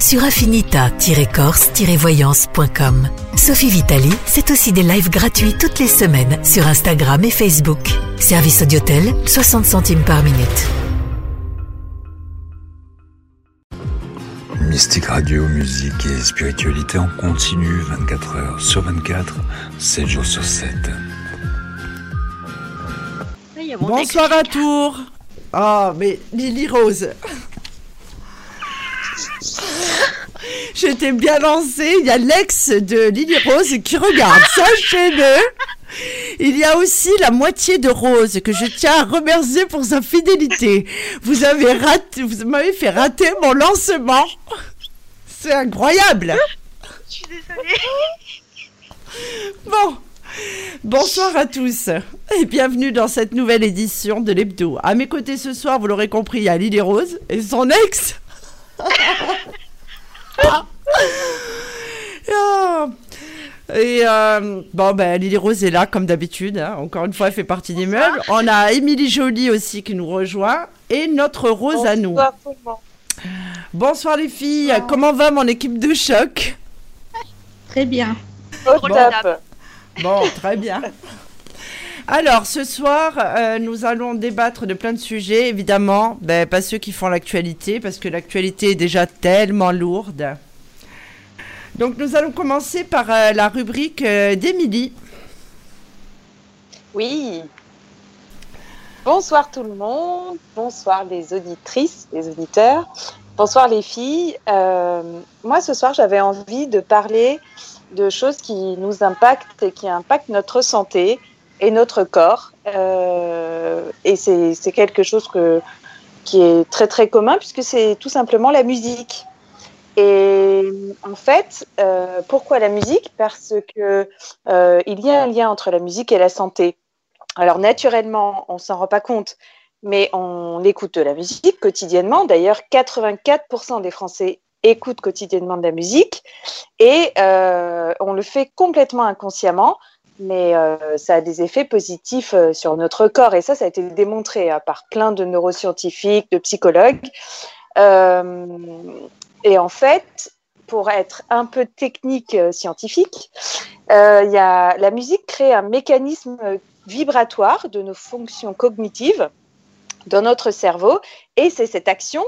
sur affinita-corse-voyance.com. Sophie Vitali, c'est aussi des lives gratuits toutes les semaines sur Instagram et Facebook. Service Audiotel, 60 centimes par minute. Mystique Radio, musique et spiritualité en continu 24 heures sur 24, 7 jours sur 7. Bonsoir à tour. Ah, mais Lily Rose. J'étais bien lancée. Il y a l'ex de Lily Rose qui regarde. Sachez-le. Il y a aussi la moitié de Rose que je tiens à remercier pour sa fidélité. Vous avez raté, vous m'avez fait rater mon lancement. C'est incroyable. Je suis désolée. Bon. Bonsoir à tous et bienvenue dans cette nouvelle édition de l'Hebdo. À mes côtés ce soir, vous l'aurez compris, il y a Lily Rose et son ex. Ah. Et euh, bon, ben Lily Rose est là comme d'habitude. hein. Encore une fois, elle fait partie des meubles. On a Émilie Jolie aussi qui nous rejoint et notre Rose à nous. Bonsoir les filles. Comment va mon équipe de choc? Très bien. Bon, très bien. Alors, ce soir, euh, nous allons débattre de plein de sujets, évidemment, ben, pas ceux qui font l'actualité, parce que l'actualité est déjà tellement lourde. Donc, nous allons commencer par euh, la rubrique euh, d'Émilie. Oui. Bonsoir tout le monde. Bonsoir les auditrices, les auditeurs. Bonsoir les filles. Euh, moi ce soir j'avais envie de parler de choses qui nous impactent et qui impactent notre santé et notre corps. Euh, et c'est quelque chose que, qui est très très commun puisque c'est tout simplement la musique. Et en fait, euh, pourquoi la musique? Parce que euh, il y a un lien entre la musique et la santé. Alors naturellement, on s'en rend pas compte, mais on écoute de la musique quotidiennement. D'ailleurs, 84% des Français écoutent quotidiennement de la musique et euh, on le fait complètement inconsciemment, mais euh, ça a des effets positifs euh, sur notre corps et ça, ça a été démontré hein, par plein de neuroscientifiques, de psychologues. Euh, et en fait, pour être un peu technique scientifique, y a, la musique crée un mécanisme vibratoire de nos fonctions cognitives dans notre cerveau et c'est cette action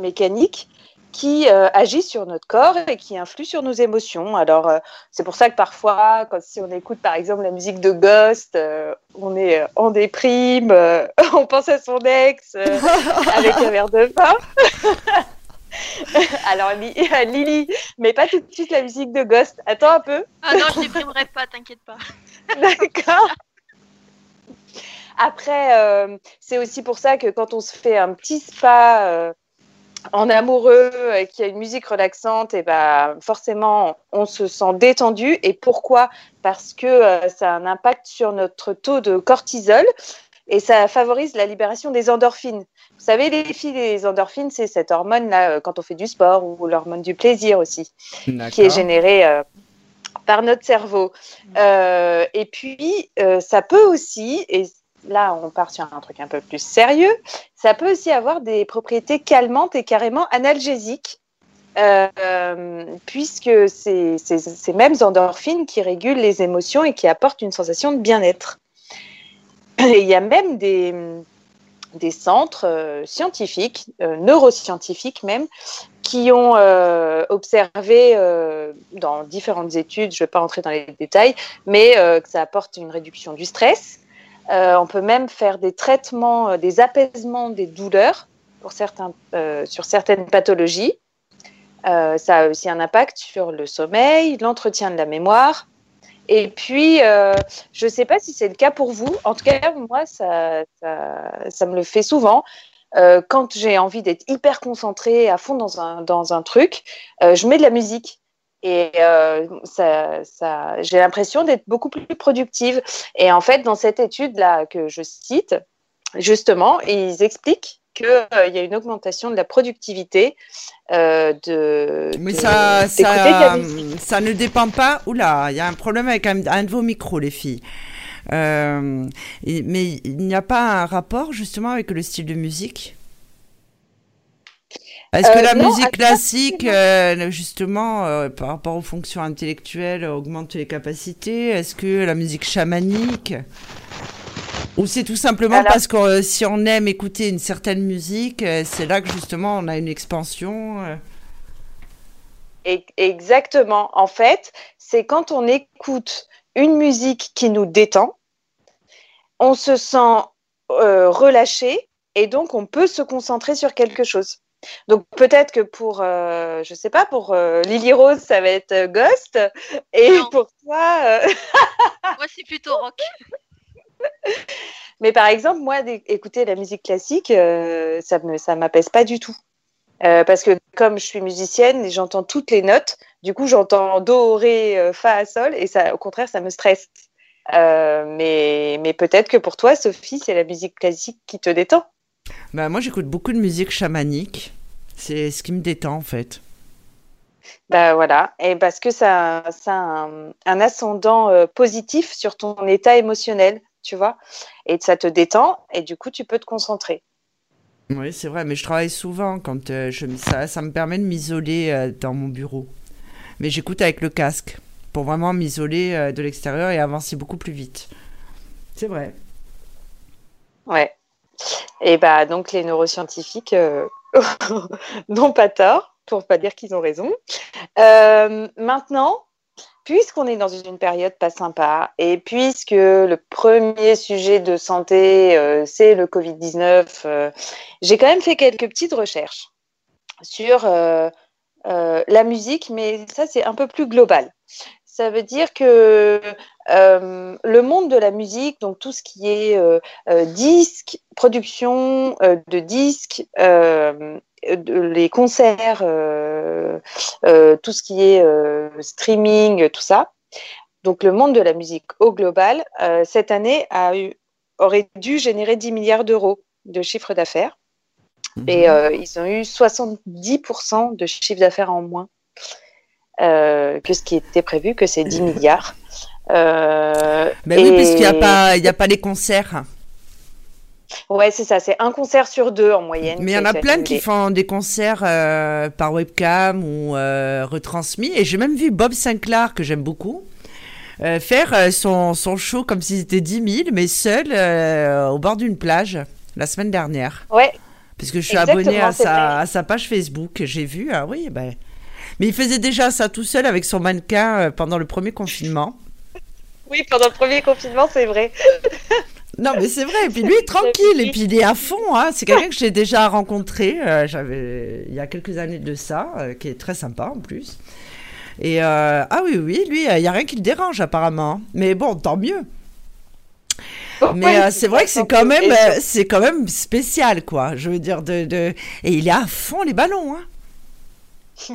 mécanique qui euh, agit sur notre corps et qui influe sur nos émotions. Alors, euh, c'est pour ça que parfois, quand, si on écoute par exemple la musique de Ghost, euh, on est euh, en déprime, on pense à son ex avec un verre de vin. Alors, Li- Lily, mais pas tout de suite la musique de Ghost. Attends un peu. Ah non, je déprimerai pas, t'inquiète pas. D'accord. Après, c'est aussi pour ça que quand on se fait un petit spa en amoureux et qu'il y a une musique relaxante, et ben forcément, on se sent détendu. Et pourquoi? Parce que euh, ça a un impact sur notre taux de cortisol et ça favorise la libération des endorphines. Vous savez, les filles, les endorphines, c'est cette hormone-là euh, quand on fait du sport ou l'hormone du plaisir aussi qui est générée euh, par notre cerveau. Euh, et puis, ça peut aussi, et là on part sur un truc un peu plus sérieux, ça peut aussi avoir des propriétés calmantes et carrément analgésiques. euh, euh, puisque c'est ces mêmes endorphines qui régulent les émotions et qui apportent une sensation de bien-être. Il y a même des, centres euh, scientifiques, neuroscientifiques même, qui ont observé dans différentes études, je ne vais pas entrer dans les détails, mais que ça apporte une réduction du stress. Euh, on peut même faire des traitements, euh, des apaisements des douleurs pour certains, euh, sur certaines pathologies. Ça a aussi un impact sur le sommeil, l'entretien de la mémoire. Et puis, je ne sais pas si c'est le cas pour vous. En tout cas, moi, ça, ça, me le fait souvent. Quand j'ai envie d'être hyper concentrée à fond dans un, dans un truc, je mets de la musique. Et euh, ça, ça, j'ai l'impression d'être beaucoup plus productive. Et en fait, dans cette étude-là que je cite, justement, ils expliquent qu'il euh, y a une augmentation de la productivité euh, de. Mais ça, ça, ça, ne dépend pas. Oula, il y a un problème avec un, de vos micros, les filles. mais il n'y a pas un rapport justement avec le style de musique? Est-ce que euh, la musique classique, euh, justement, euh, par rapport aux fonctions intellectuelles, augmente les capacités Est-ce que la musique chamanique ou c'est tout simplement parce que si on aime écouter une certaine musique, c'est là que justement on a une expansion Exactement. En fait, c'est quand on écoute une musique qui nous détend, on se sent relâché et donc on peut se concentrer sur quelque chose. Donc peut-être que pour, euh, je sais pas, pour euh, Lily Rose, ça va être euh, Ghost, et pour toi, moi c'est plutôt rock. Mais par exemple, moi, écouter la musique classique, ça me, ça m'apaise pas du tout. parce que comme je suis musicienne, j'entends toutes les notes. Du coup, j'entends do, ré, fa, sol, et ça, au contraire, ça me stresse. mais mais peut-être que pour toi, Sophie, c'est la musique classique qui te détend. Bah, moi, j'écoute beaucoup de musique chamanique. C'est ce qui me détend, en fait. Bah voilà, et parce que ça, ça a un, ascendant euh, positif sur ton état émotionnel, tu vois, et ça te détend, et du coup, tu peux te concentrer. Oui, c'est vrai, mais je travaille souvent quand euh, je, ça, ça me permet de m'isoler euh, dans mon bureau. Mais j'écoute avec le casque pour vraiment m'isoler de l'extérieur et avancer beaucoup plus vite. C'est vrai. Ouais. Et bah donc les neuroscientifiques euh, n'ont pas tort, pour pas dire qu'ils ont raison. Euh, maintenant, puisqu'on est dans une période pas sympa et puisque le premier sujet de santé euh, c'est le Covid-19, j'ai quand même fait quelques petites recherches sur la musique, mais ça c'est un peu plus global. Ça veut dire que euh, le monde de la musique, donc tout ce qui est euh, euh, disque, production de disques, les concerts, tout ce qui est streaming, tout ça. Donc le monde de la musique au global, cette année a eu, aurait dû générer 10 milliards d'euros de chiffre d'affaires. Et ils ont eu 70% de chiffre d'affaires en moins euh, que ce qui était prévu, que c'est 10 milliards. Euh, Mais oui, puisqu'il n'y a, pas, il a pas les concerts. Ouais, c'est ça, c'est un concert sur deux en moyenne. Mais il y en a plein qui font des concerts euh, par webcam ou euh, retransmis. Et j'ai même vu Bob Sinclair, que j'aime beaucoup, faire son, son, show comme si c'était 10 000, mais seul au bord d'une plage la semaine dernière. Ouais. Parce que je suis abonné à sa, à sa, page Facebook. J'ai vu, ah oui, ben. Mais il faisait déjà ça tout seul avec son mannequin euh, pendant le premier confinement. Oui, pendant le premier confinement, c'est vrai. Non, mais c'est vrai. Et puis lui, tranquille. Et puis il est à fond. Hein. C'est quelqu'un que j'ai déjà rencontré. Euh, j'avais il y a quelques années de ça, euh, qui est très sympa en plus. Et ah oui, oui, lui, il n'y a rien qui le dérange apparemment. Mais bon, tant mieux. Mais c'est vrai que c'est quand même, c'est quand même spécial, quoi. Je veux dire de, de, et il est à fond les ballons, hein.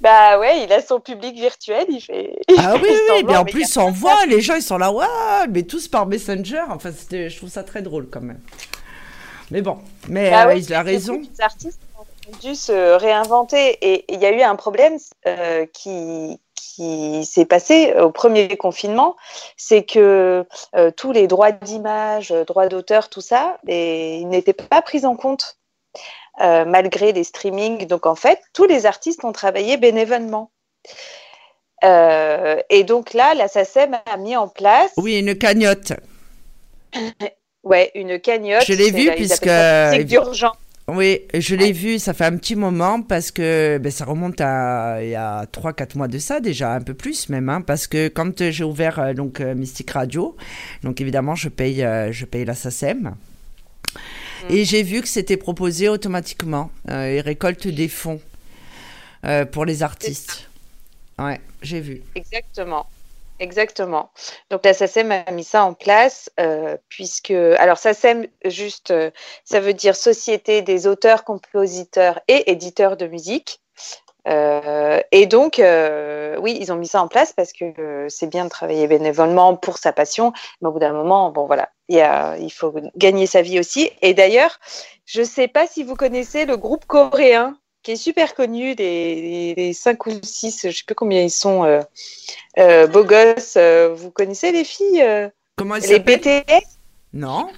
bah ouais, il a son public virtuel, il fait. Ah oui, oui, mais en plus on voit, les gens ils sont là, ouais, mais tous par Messenger. Enfin, je trouve ça très drôle quand même. Mais bon, mais bah euh, il a raison. Les artistes ont dû se réinventer et il y a eu un problème euh, qui, qui s'est passé au premier confinement, c'est que euh, tous les droits d'image, droits d'auteur, tout ça, ils n'étaient pas pris en compte. Euh, malgré les streamings. Donc en fait, tous les artistes ont travaillé bénévolement. Euh, et donc là, la SACEM a mis en place. Oui, une cagnotte. ouais, une cagnotte. Je l'ai vu puisque. C'est d'urgence. Oui, je l'ai vu, ça fait un petit moment parce que ben, ça remonte à il y a 3-4 mois de ça déjà, un peu plus même, hein, parce que quand j'ai ouvert euh, donc Mystic Radio, donc évidemment je paye, je paye la SACEM. Et j'ai vu que c'était proposé automatiquement. Euh, ils récoltent des fonds euh, pour les artistes. Ouais, j'ai vu. Exactement. Exactement. Donc la SACEM a mis ça en place euh, puisque alors SACEM juste ça veut dire Société des auteurs, compositeurs et éditeurs de musique. Et donc, oui, ils ont mis ça en place parce que c'est bien de travailler bénévolement pour sa passion, mais au bout d'un moment, bon voilà, il, y a, il faut gagner sa vie aussi. Et d'ailleurs, je ne sais pas si vous connaissez le groupe coréen qui est super connu, les, 5 ou 6, je ne sais plus combien ils sont, euh, euh, beaux gosses. Euh, vous connaissez les filles Comment Les BTS Non.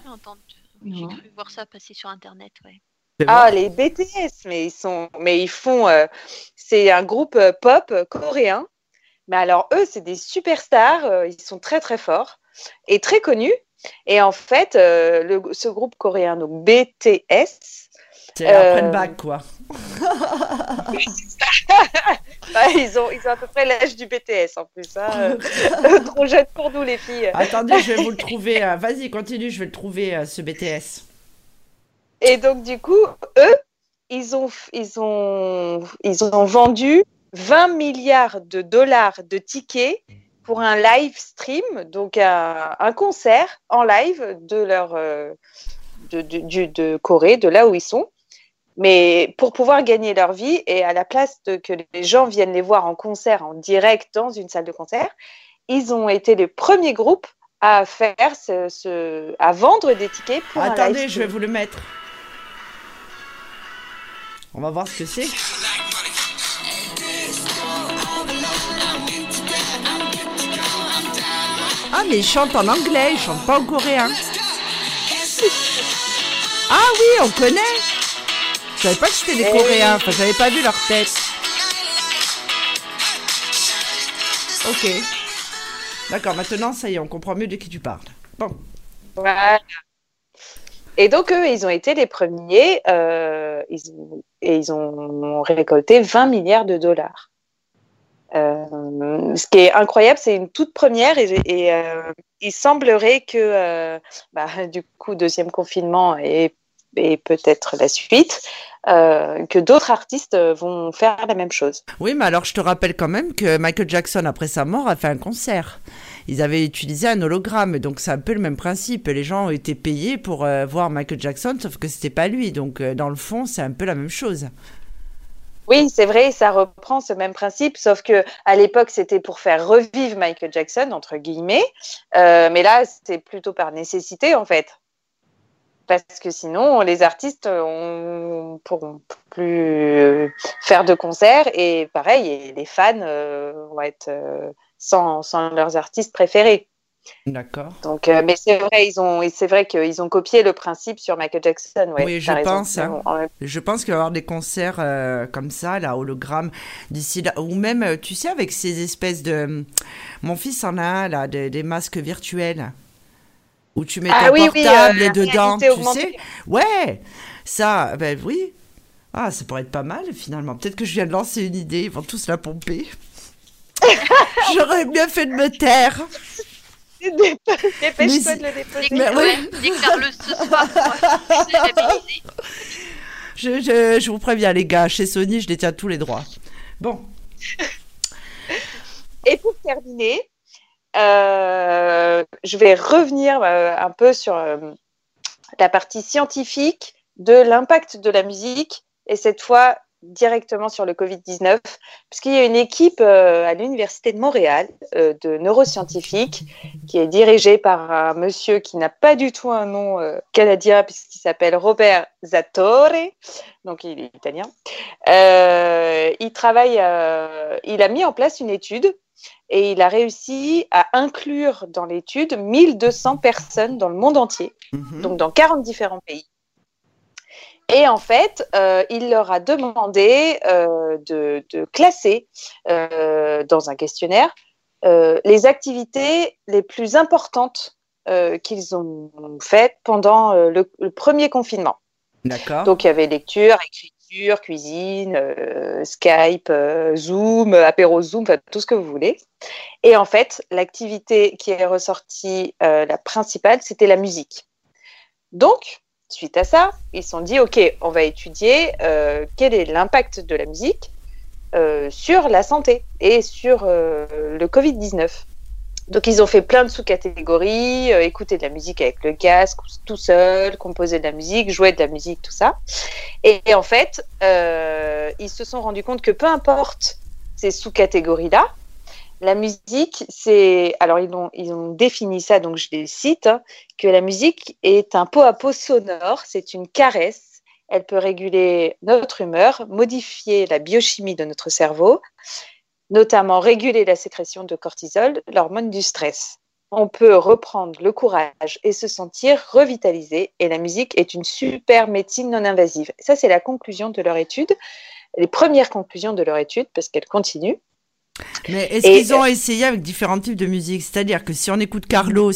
J'ai cru voir ça passer sur Internet, ouais. Ah, les BTS, mais ils sont, mais ils font, c'est un groupe pop coréen. Mais alors eux, c'est des superstars. ils sont très très forts et très connus. Et en fait, le, ce groupe coréen, donc BTS, c'est après le bac, quoi. ils, ont, ils ont à peu près l'âge du BTS en plus. Hein. Trop jeune pour nous, les filles. Attendez, je vais vous le trouver. Euh, vas-y, continue, je vais le trouver, euh, ce BTS. Et donc, du coup, eux, ils ont, ils ont, ils ont vendu 20 milliards de dollars de tickets pour un live stream, donc un, un concert en live de leur euh, de, de, de, Corée, de là où ils sont. Mais pour pouvoir gagner leur vie et à la place de que les gens viennent les voir en concert, en direct dans une salle de concert, ils ont été les premiers groupes à faire ce, à vendre des tickets pour Attendez, je vais vous le mettre. On va voir ce que c'est. Ah mais ils chantent en anglais, ils chantent pas en coréen. Ah oui, on connaît. Je savais pas que c'était des Coréens, enfin j'avais pas vu leur tête. Ok. D'accord, maintenant ça y est, on comprend mieux de qui tu parles. Bon. Et donc eux, ils ont été les premiers euh, ils, et ils ont récolté 20 milliards de dollars. Euh, ce qui est incroyable, c'est une toute première et, euh, il semblerait que bah, du coup deuxième confinement et, et peut-être la suite, euh, que d'autres artistes vont faire la même chose. Oui, mais alors je te rappelle quand même que Michael Jackson, après sa mort, a fait un concert. Ils avaient utilisé un hologramme, donc c'est un peu le même principe. Les gens ont été payés pour euh, voir Michael Jackson, sauf que c'était pas lui. Donc euh, dans le fond, c'est un peu la même chose. Oui, c'est vrai, ça reprend ce même principe, sauf que à l'époque c'était pour faire revivre Michael Jackson entre guillemets, mais là c'est plutôt par nécessité en fait parce que sinon les artistes ne pourront plus faire de concerts et pareil, les fans euh, vont être euh, sans, leurs artistes préférés. D'accord. Donc, euh, mais c'est vrai, ils ont, c'est vrai qu'ils ont copié le principe sur Michael Jackson. oui, je pense. Hein. Je pense qu'il va y avoir des concerts comme ça, là, hologramme, d'ici là, ou même, tu sais, avec ces espèces de, mon fils en a un là, des masques virtuels où tu mets ah ton portable euh, dedans, tu sais. Ouais, ça, ben oui. Ah, ça pourrait être pas mal finalement. Peut-être que je viens de lancer une idée, ils vont tous la pomper. J'aurais bien fait de me taire. Dépêche-toi de le déposer. Déclare-le ce soir. je, je, je vous préviens, les gars, chez Sony, je détiens tous les droits. Bon. Et pour terminer, euh, je vais revenir euh, un peu sur euh, la partie scientifique de l'impact de la musique et cette fois directement sur le Covid-19, puisqu'il y a une équipe à l'Université de Montréal de neuroscientifiques qui est dirigée par un monsieur qui n'a pas du tout un nom canadien puisqu'il s'appelle Robert Zattore, donc il est italien. il travaille, il a mis en place une étude et il a réussi à inclure dans l'étude 1200 personnes dans le monde entier, mhm. donc dans 40 différents pays. Et en fait, euh, il leur a demandé euh, de, classer euh, dans un questionnaire les activités les plus importantes qu'ils ont faites pendant le, le, premier confinement. D'accord. Donc il y avait lecture, écriture cuisine, euh, Skype, euh, Zoom, apéro Zoom, tout ce que vous voulez. Et en fait, l'activité qui est ressortie, euh, la principale, c'était la musique. Donc, suite à ça, ils se sont dit, OK, on va étudier quel est l'impact de la musique sur la santé et sur le Covid-19. Donc ils ont fait plein de sous-catégories, euh, écouter de la musique avec le casque, tout seul, composer de la musique, jouer de la musique, tout ça. Et, en fait, euh, ils se sont rendus compte que peu importe ces sous-catégories-là, la musique, c'est... Alors ils ont, ils ont défini ça, donc je les cite, hein, que la musique est un pot à pot sonore, c'est une caresse, elle peut réguler notre humeur, modifier la biochimie de notre cerveau, notamment réguler la sécrétion de cortisol, l'hormone du stress. On peut reprendre le courage et se sentir revitalisé et la musique est une super médecine non invasive. Ça, c'est la conclusion de leur étude, les premières conclusions de leur étude, parce qu'elle continue. Mais est-ce qu'ils ont essayé avec différents types de musique? C'est-à-dire que si on écoute Carlos,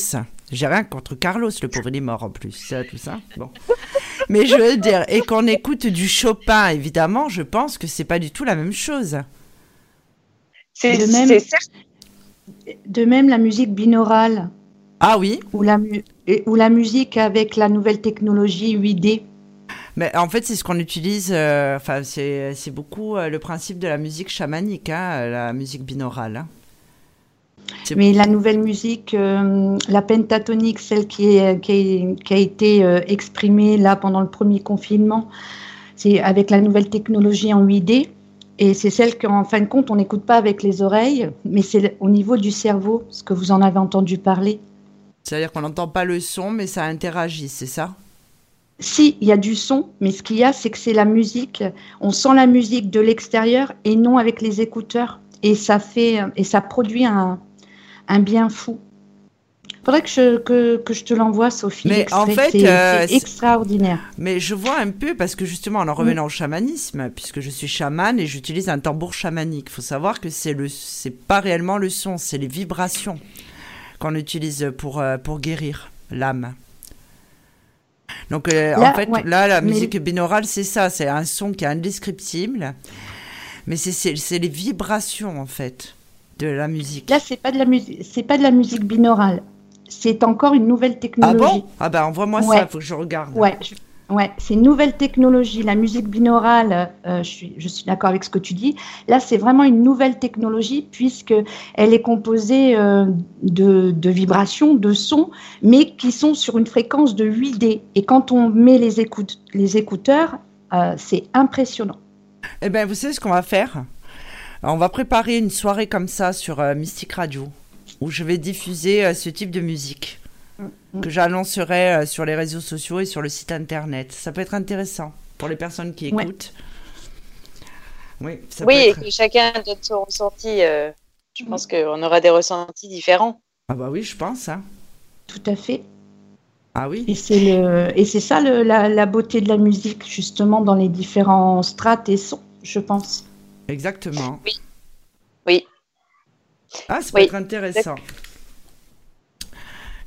j'ai rien contre Carlos, le pauvre il est mort en plus, ça, tout ça. Bon. Mais je veux dire, et qu'on écoute du Chopin, évidemment, je pense que c'est pas du tout la même chose. C'est de même, de même la musique binaurale. Ah oui. Ou la, ou la musique avec la nouvelle technologie 8D. Mais en fait, c'est ce qu'on utilise. Euh, enfin, c'est beaucoup euh, le principe de la musique chamanique, hein, la musique binaurale. Hein. Mais la nouvelle musique, euh, la pentatonique, celle qui, est, qui, qui a été exprimée là pendant le premier confinement, c'est avec la nouvelle technologie en 8D. Et c'est celle qu'en fin de compte, on n'écoute pas avec les oreilles, mais c'est au niveau du cerveau, ce que vous en avez entendu parler. C'est-à-dire qu'on n'entend pas le son, mais ça interagit, c'est ça? Si, il y a du son, mais ce qu'il y a, c'est que c'est la musique. On sent la musique de l'extérieur et non avec les écouteurs. Et ça fait, et ça produit un, un bien fou faudrait que je, que, que je te l'envoie, Sophie. Mais en fait, c'est euh, extraordinaire. Mais je vois un peu, parce que justement, en en revenant au chamanisme, puisque je suis chamane et j'utilise un tambour chamanique, il faut savoir que c'est le, c'est pas réellement le son, c'est les vibrations qu'on utilise pour, euh, pour guérir l'âme. Donc, euh, en fait, là, la musique binaurale, c'est ça, c'est un son qui est indescriptible, mais c'est les vibrations, en fait, de la musique. Là, c'est pas de la musique, c'est pas de la musique binaurale c'est encore une nouvelle technologie. Ah bon Ah ben envoie-moi ça, faut que je regarde. Ouais, ouais c'est une nouvelle technologie. La musique binaurale, euh, je suis, je suis d'accord avec ce que tu dis. Là, c'est vraiment une nouvelle technologie puisque elle est composée euh, de, de, vibrations, de sons, mais qui sont sur une fréquence de 8D. Et quand on met les, écoute, les écouteurs, euh, c'est impressionnant. Eh bien, vous savez ce qu'on va faire? On va préparer une soirée comme ça sur Mystique Radio où je vais diffuser euh, ce type de musique mm, mm. que j'annoncerai euh, sur les réseaux sociaux et sur le site internet. Ça peut être intéressant pour les personnes qui écoutent. Oui, oui et que chacun donne son ressenti. Euh, je mm. pense qu'on aura des ressentis différents. Ah bah oui, je pense. Hein. Tout à fait. Ah oui. Et c'est le et c'est ça le, la, la, beauté de la musique justement dans les différents strates et sons, je pense. Exactement. Oui. Ah, ça peut être intéressant.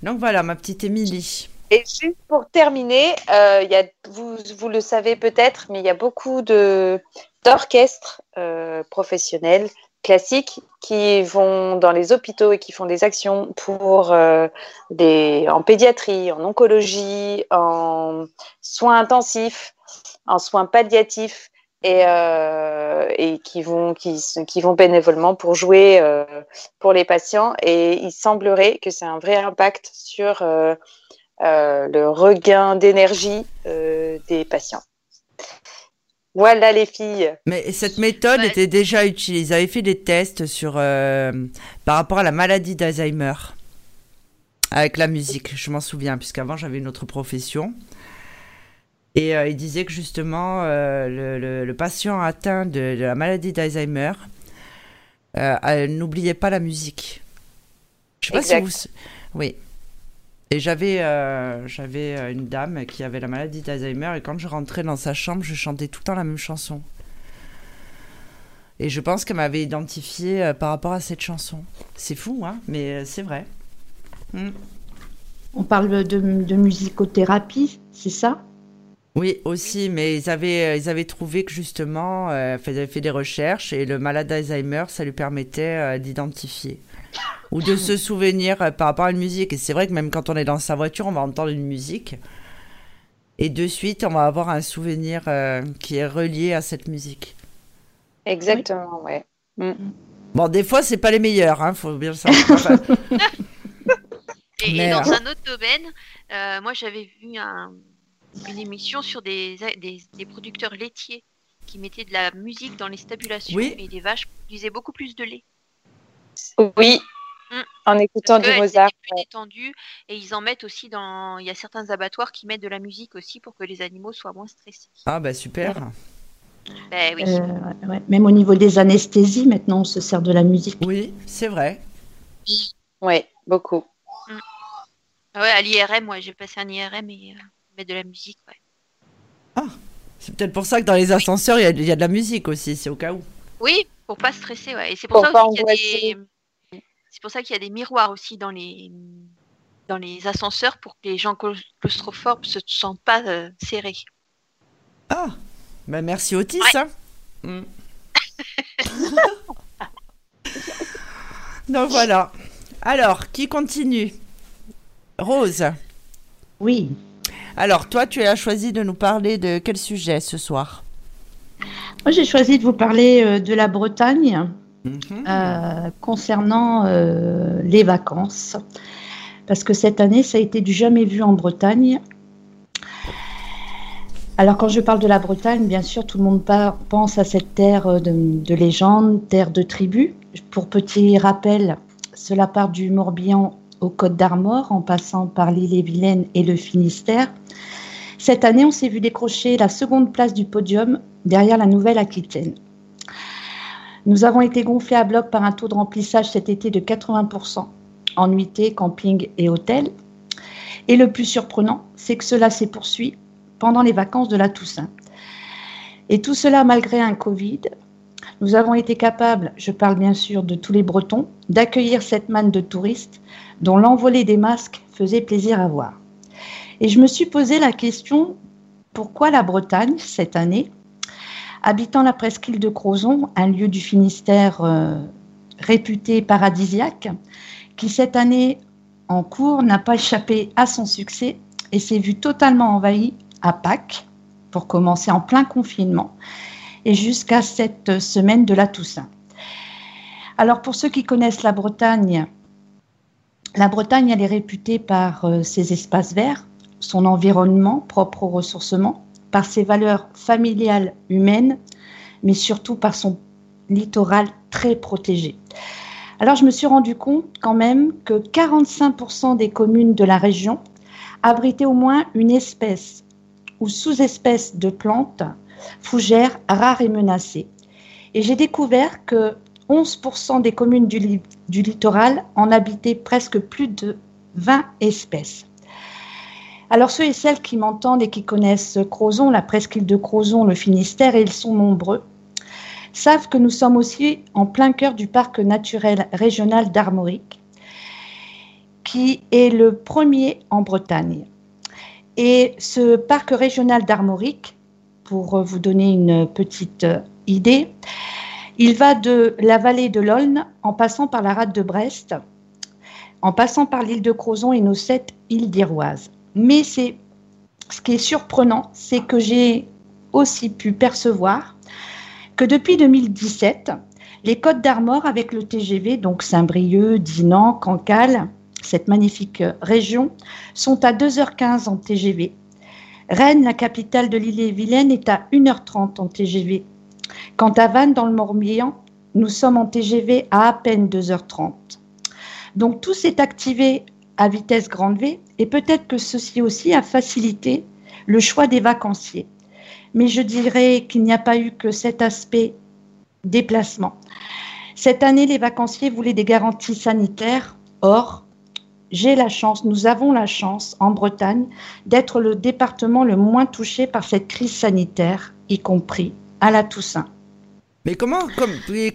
Donc voilà, ma petite Émilie. Et juste pour terminer, euh, y a, vous, vous, le savez peut-être, mais il y a beaucoup d'orchestres euh, professionnels classiques qui vont dans les hôpitaux et qui font des actions pour euh, des, en pédiatrie, en oncologie, en soins intensifs, en soins palliatifs et, euh, et qui vont qui, qui vont bénévolement pour jouer euh, pour les patients et il semblerait que c'est un vrai impact sur euh, euh le regain d'énergie euh, des patients. Voilà les filles. Mais cette méthode était déjà utilisée. Ils avaient fait des tests sur par rapport à la maladie d'Alzheimer avec la musique. Je m'en souviens puisqu'avant j'avais une autre profession. Et euh, il disait que justement, euh, le, patient atteint de, la maladie d'Alzheimer euh, n'oubliait pas la musique. Je sais pas si vous. Oui. Et j'avais j'avais une dame qui avait la maladie d'Alzheimer et quand je rentrais dans sa chambre, je chantais tout le temps la même chanson. Et je pense qu'elle m'avait identifié par rapport à cette chanson. C'est fou, hein, mais c'est vrai. Hmm. On parle de, de musicothérapie, c'est ça? Oui, aussi, mais ils avaient, euh, ils avaient trouvé que justement, euh, ils avaient fait des recherches et le malade d'Alzheimer, ça lui permettait euh, d'identifier ou de se souvenir par rapport à une musique. Et c'est vrai que même quand on est dans sa voiture, on va entendre une musique et de suite, on va avoir un souvenir qui est relié à cette musique. Exactement, ouais. Mm. Bon, des fois, c'est pas les meilleurs, hein, faut bien le savoir. Et, dans un autre domaine, moi j'avais vu une émission sur des, des, producteurs laitiers qui mettaient de la musique dans les stabulations et les vaches produisaient beaucoup plus de lait. Oui, mm. en écoutant du Mozart. Plus détendu, et ils en mettent aussi dans. Il y a certains abattoirs qui mettent de la musique aussi pour que les animaux soient moins stressés. Ah bah super. Ben, oui. Euh, Même au niveau des anesthésies, maintenant on se sert de la musique. Oui, c'est vrai. Oui, beaucoup. Mm. Ah ouais, à l'IRM, ouais, j'ai passé un IRM et euh, mettre de la musique, ouais. Ah, c'est peut-être pour ça que dans les ascenseurs, il y, y, a de la musique aussi, c'est au cas où. Oui, pour pas stresser, ouais. Et c'est pour, ça qu'il y a des... C'est pour ça qu'il y a des miroirs aussi dans les dans les ascenseurs pour que les gens claustrophobes se sentent pas euh, serrés. Ah, bah merci Otis. Hein. Mm. Donc voilà. Alors, qui continue? Rose? Oui. Alors, toi, tu as choisi de nous parler de quel sujet ce soir Moi, j'ai choisi de vous parler euh, de la Bretagne mhm. euh, concernant euh, les vacances. Parce que cette année, ça a été du jamais vu en Bretagne. Alors, quand je parle de la Bretagne, bien sûr, tout le monde pense à cette terre de, de légende, terre de tribu. Pour petit rappel, cela part du Morbihan aux Côtes d'Armor, en passant par l'île-et-Vilaine et le Finistère. Cette année, on s'est vu décrocher la seconde place du podium derrière la Nouvelle-Aquitaine. Nous avons été gonflés à bloc par un taux de remplissage cet été de 80% en nuitée, camping et hôtel. Et le plus surprenant, c'est que cela s'est poursuivi pendant les vacances de la Toussaint. Et tout cela malgré un Covid. Nous avons été capables, je parle bien sûr de tous les Bretons, d'accueillir cette manne de touristes dont l'envolée des masques faisait plaisir à voir. Et je me suis posé la question, pourquoi la Bretagne cette année Habitant la presqu'île de Crozon, un lieu du Finistère euh, réputé paradisiaque, qui cette année en cours n'a pas échappé à son succès et s'est vu totalement envahi à Pâques, pour commencer en plein confinement, et jusqu'à cette semaine de la Toussaint. Alors pour ceux qui connaissent la Bretagne, la Bretagne, elle est réputée par euh, ses espaces verts, son environnement propre au ressourcement, par ses valeurs familiales humaines, mais surtout par son littoral très protégé. Alors je me suis rendu compte quand même que 45% des communes de la région abritaient au moins une espèce ou sous-espèce de plantes fougères rares et menacées. Et j'ai découvert que 11% des communes du, littoral en habitaient presque plus de 20 espèces. Alors ceux et celles qui m'entendent et qui connaissent Crozon, la presqu'île de Crozon, le Finistère, et ils sont nombreux, savent que nous sommes aussi en plein cœur du parc naturel régional d'Armorique, qui est le premier en Bretagne. Et ce parc régional d'Armorique, pour vous donner une petite idée, il va de la vallée de l'Aulne en passant par la rade de Brest, en passant par l'île de Crozon et nos sept îles d'Iroise. Mais c'est ce qui est surprenant, c'est que j'ai aussi pu percevoir que depuis 2017, les Côtes d'Armor avec le TGV, donc Saint-Brieuc, Dinan, Cancale, cette magnifique région, sont à 2h15 en TGV. Rennes, la capitale de l'île-et-Vilaine, est à 1h30 en TGV. Quant à Vannes, dans le Morbihan, nous sommes en TGV à à peine 2h30. Donc tout s'est activé à vitesse grande V et peut-être que ceci aussi a facilité le choix des vacanciers. Mais je dirais qu'il n'y a pas eu que cet aspect déplacement. Cette année, les vacanciers voulaient des garanties sanitaires. Or, j'ai la chance, nous avons la chance en Bretagne d'être le département le moins touché par cette crise sanitaire, y compris à la Toussaint. Mais comment,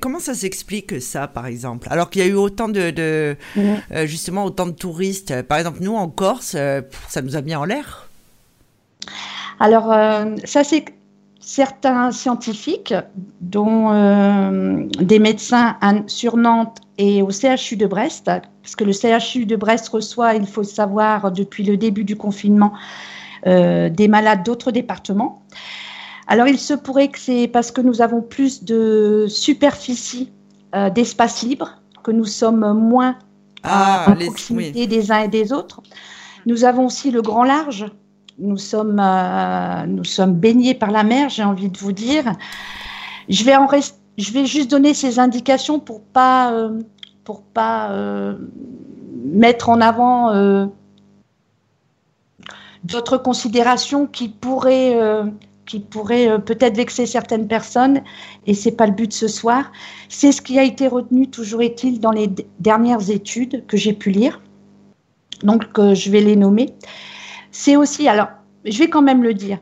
comment ça s'explique ça, par exemple? Alors qu'il y a eu autant de, mhm. euh, justement autant de touristes. Par exemple, nous en Corse, euh, ça nous a mis en l'air? Alors euh, ça c'est certains scientifiques, dont des médecins sur Nantes et au CHU de Brest, parce que le CHU de Brest reçoit, il faut savoir, depuis le début du confinement, des malades d'autres départements. Alors il se pourrait que c'est parce que nous avons plus de superficie euh, d'espace libre, que nous sommes moins ah, à proximité des uns et des autres. Nous avons aussi le grand large. Nous sommes, euh, nous sommes baignés par la mer, j'ai envie de vous dire. Je vais, en je vais juste donner ces indications pour pas, euh, pour pas euh, mettre en avant d'autres considérations qui pourraient, qui pourraient peut-être vexer certaines personnes, et c'est pas le but ce soir. C'est ce qui a été retenu, toujours est-il, dans les dernières études que j'ai pu lire. Donc, je vais les nommer. C'est aussi, alors, je vais quand même le dire.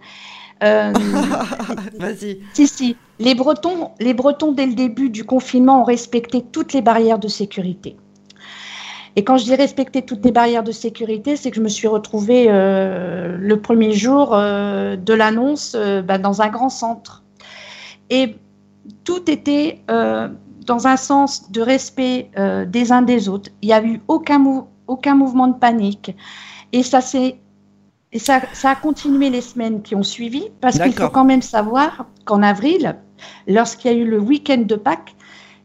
Euh, Vas-y. Si, si. Les Bretons, les Bretons, dès le début du confinement, ont respecté toutes les barrières de sécurité. Et quand je dis respecter toutes les barrières de sécurité, c'est que je me suis retrouvée euh, le premier jour euh, de l'annonce bah, dans un grand centre. Et tout était dans un sens de respect des uns des autres. Il n'y a eu aucun, aucun mouvement de panique. Et ça s'est et ça, a continué les semaines qui ont suivi, parce qu'il faut quand même savoir qu'en avril, lorsqu'il y a eu le week-end de Pâques,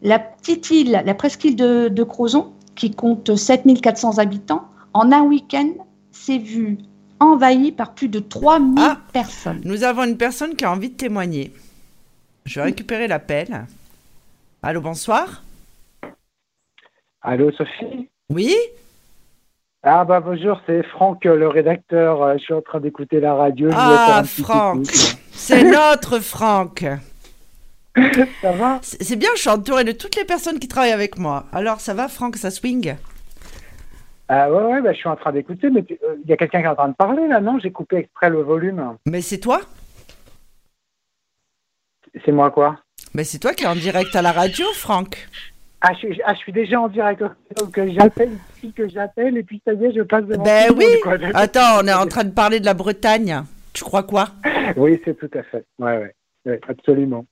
la petite île, la presqu'île de, de Crozon, qui compte 7400 habitants, en un week-end, s'est vue envahie par plus de 3000 ah, personnes. Nous avons une personne qui a envie de témoigner. Je vais récupérer l'appel. Allô, bonsoir. Allô, Sophie? Oui? Ah bah bonjour, c'est Franck, le rédacteur. Euh, je suis en train d'écouter la radio. Ah Franck, c'est notre Franck. ça va C'est bien, je suis entouré de toutes les personnes qui travaillent avec moi. Alors ça va Franck, ça swing ah ouais, ouais bah, je suis en train d'écouter, mais euh, il y a quelqu'un qui est en train de parler là, non? J'ai coupé exprès le volume. Mais c'est toi? C'est moi quoi? Mais c'est toi qui es en direct à la radio, Franck. Ah je, ah, je, suis déjà en direct. Donc euh, j'appelle ici que j'appelle et puis ça y est, je passe devant. Ben oui. Attends, on est en train de parler de la Bretagne. Tu crois quoi? Oui, c'est tout à fait. Ouais, ouais, absolument.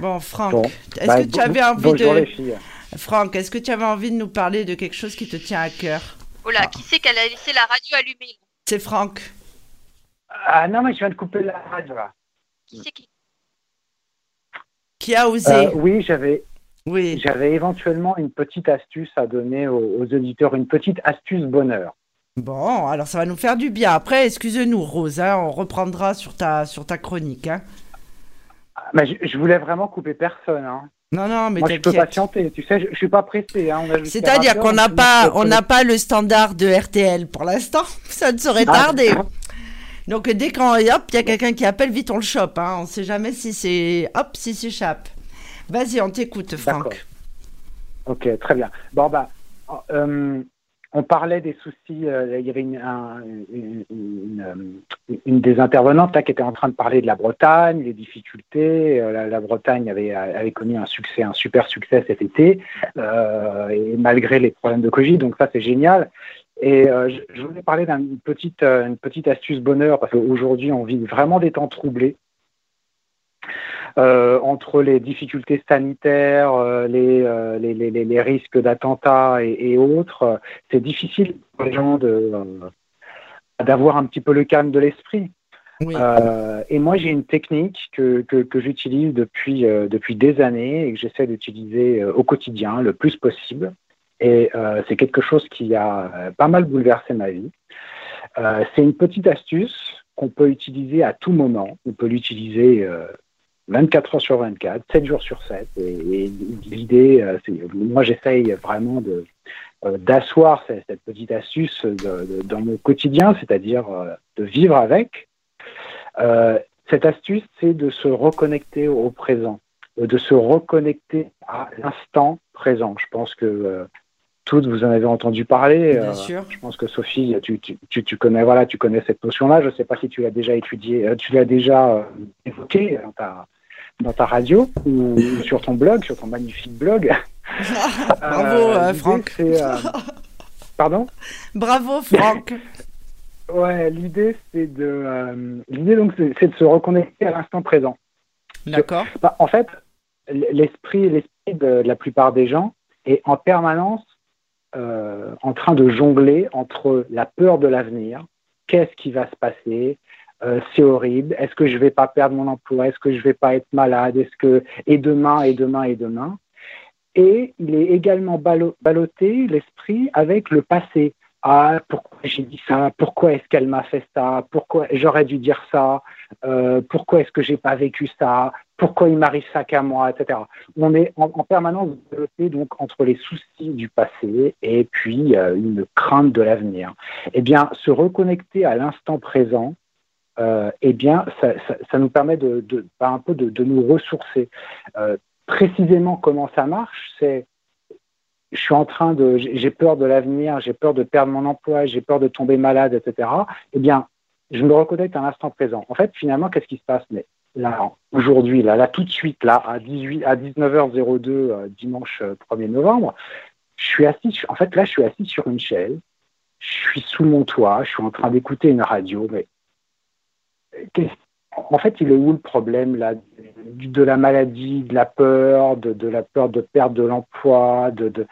Bon, Franck, est-ce bah, que tu avais envie bonjour de. Les filles. Franck, est-ce que tu avais envie de nous parler de quelque chose qui te tient à cœur? Oh là, qui c'est qu'elle a laissé la radio allumée? C'est Franck. Ah non, mais je viens de couper la radio là. Qui c'est qui? Qui a osé? Euh, Oui, j'avais oui. J'avais éventuellement une petite astuce à donner aux, auditeurs, une petite astuce bonheur. Bon, alors ça va nous faire du bien. Après, excuse-nous, Rose, hein, on reprendra sur ta, sur ta chronique. Hein. Mais je, voulais vraiment couper personne. Hein. Non, non, mais Moi, je peux patienter. Tu sais, je, ne suis pas pressé. Hein. C'est-à-dire qu'on n'a pas, on n'a pas le standard de RTL pour l'instant. Ça ne serait ah, tardé. Donc dès qu'il y a quelqu'un qui appelle, vite on le chope. Hein. On ne sait jamais si c'est hop, si s'échappe. Vas-y, on t'écoute, Franck. Ok, très bien. Bon, bah, euh, on parlait des soucis. Euh, il y avait une, des intervenantes là, qui était en train de parler de la Bretagne, les difficultés. Euh, la, Bretagne avait, connu un succès, un super succès cet été, et malgré les problèmes de Covid. Donc ça, c'est génial. Et je, voulais parler d'une petite, petite astuce bonheur parce qu'aujourd'hui, on vit vraiment des temps troublés. Euh, entre les difficultés sanitaires, euh, euh, les, les, les, risques d'attentats et, autres, c'est difficile pour les gens d'avoir un petit peu le calme de l'esprit. et moi, j'ai une technique que, que, que j'utilise depuis, depuis des années et que j'essaie d'utiliser au quotidien le plus possible. Et c'est quelque chose qui a pas mal bouleversé ma vie. c'est une petite astuce qu'on peut utiliser à tout moment. On peut l'utiliser 24 heures sur 24, 7 jours sur 7. Et, l'idée, euh, moi j'essaye vraiment de, euh, d'asseoir cette, petite astuce dans mon quotidien, c'est-à-dire euh, de vivre avec. cette astuce, c'est de se reconnecter au présent, de se reconnecter à l'instant présent. Je pense que toutes vous en avez entendu parler. Bien sûr. Je pense que Sophie, tu, tu, tu, connais voilà, tu connais cette notion-là. Je ne sais pas si tu l'as déjà étudié, tu l'as déjà évoqué dans ta, dans ta radio ou sur ton blog, sur ton magnifique blog. Bravo, euh, Franck. Euh, pardon? Bravo, Franck. ouais, l'idée c'est de euh, l'idée donc c'est de se reconnecter à l'instant présent. D'accord. Bah, en fait, l'esprit l'esprit de la plupart des gens est en permanence en train de jongler entre la peur de l'avenir, qu'est-ce qui va se passer, euh, c'est horrible. Est-ce que je vais pas perdre mon emploi? Est-ce que je vais pas être malade? Est-ce que et demain et demain et demain? Et il est également ballotté, l'esprit, avec le passé. Ah, pourquoi j'ai dit ça? Pourquoi est-ce qu'elle m'a fait ça? Pourquoi j'aurais dû dire ça? Euh, Pourquoi est-ce que j'ai pas vécu ça? Pourquoi il m'arrive ça qu'à moi, etc. On est en, permanence ballotté donc entre les soucis du passé et puis euh, une crainte de l'avenir. Eh bien, se reconnecter à l'instant présent, euh, eh bien, ça, nous permet de, un peu de, nous ressourcer. Euh, précisément comment ça marche, c'est je suis en train de, j'ai peur de l'avenir, j'ai peur de perdre mon emploi, j'ai peur de tomber malade, etc. Eh bien, je me reconnecte à l'instant présent. En fait, finalement, qu'est-ce qui se passe? Mais là, aujourd'hui, là, tout de suite, là, à 18, à 19h02, euh, dimanche 1er novembre, je suis assis. En fait, là, je suis assis sur une chaise. Je suis sous mon toit. Je suis en train d'écouter une radio. Mais en fait, il est où le problème là de la maladie, de la peur, de, la peur de perdre de l'emploi, de,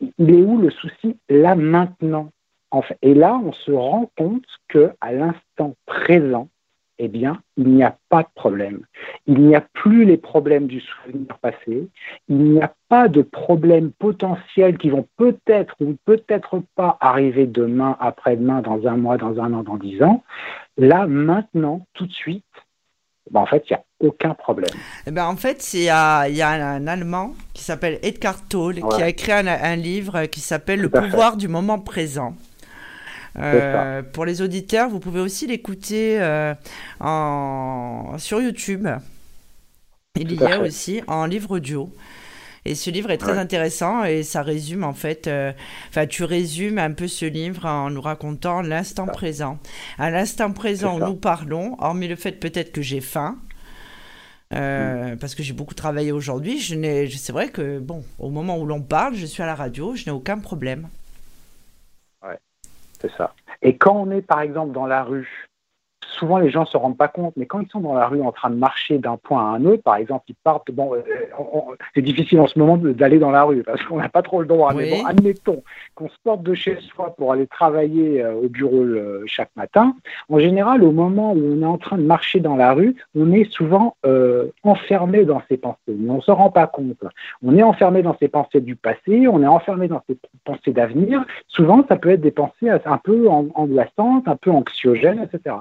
il est où le souci là maintenant? En fait, Et là, on se rend compte que à l'instant présent, eh bien, il n'y a pas de problème. Il n'y a plus les problèmes du souvenir passé. Il n'y a pas de problèmes potentiels qui vont peut-être ou peut-être pas arriver demain, après-demain, dans un mois, dans un an, dans dix ans. Là, maintenant, tout de suite, ben, en fait, il n'y a aucun problème. Eh ben, en fait, il y a, y a, un Allemand qui s'appelle Edgar Toll qui a écrit un, livre qui s'appelle Le pouvoir du moment présent. Euh, pour les auditeurs, vous pouvez aussi l'écouter euh, en... sur YouTube. Il y a aussi en livre audio. Et ce livre est très intéressant et ça résume en fait, euh, enfin tu résumes un peu ce livre en nous racontant l'instant présent. À l'instant présent où nous parlons, hormis le fait peut-être que j'ai faim, euh, mm. parce que j'ai beaucoup travaillé aujourd'hui, je n'ai, c'est vrai que bon, au moment où l'on parle, je suis à la radio, je n'ai aucun problème. C'est ça. Et quand on est par exemple dans la rue souvent les gens ne se rendent pas compte, mais quand ils sont dans la rue en train de marcher d'un point à un autre, par exemple, ils partent, bon, euh, c'est difficile en ce moment d'aller dans la rue parce qu'on n'a pas trop le droit, mais bon, admettons qu'on se porte de chez soi pour aller travailler euh, au bureau chaque matin, en général, au moment où on est en train de marcher dans la rue, on est souvent euh, enfermé dans ses pensées, mais on ne se rend pas compte. On est enfermé dans ses pensées du passé, on est enfermé dans ses pensées d'avenir. Souvent, ça peut être des pensées un peu angoissantes, un peu anxiogènes, etc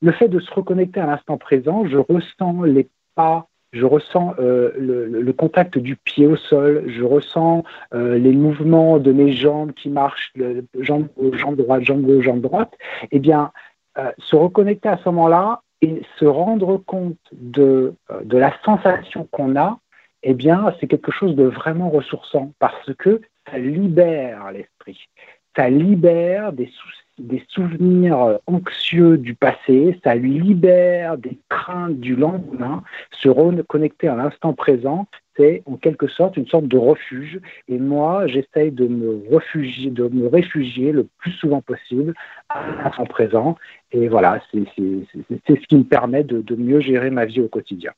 le fait de se reconnecter à l'instant présent, je ressens les pas, je ressens euh, le, contact du pied au sol, je ressens euh, les mouvements de mes jambes qui marchent, jambe gauche, jambe droite, jambe gauche, jambe droite, eh bien, euh, se reconnecter à ce moment-là et se rendre compte de la sensation qu'on a, eh bien, c'est quelque chose de vraiment ressourçant parce que ça libère l'esprit, ça libère des soucis des souvenirs anxieux du passé, ça lui libère des craintes du lendemain, se reconnecter à l'instant présent, c'est en quelque sorte une sorte de refuge. Et moi, j'essaye de me réfugier, de me réfugier le plus souvent possible à l'instant présent. Et voilà, c'est ce qui me permet de, mieux gérer ma vie au quotidien.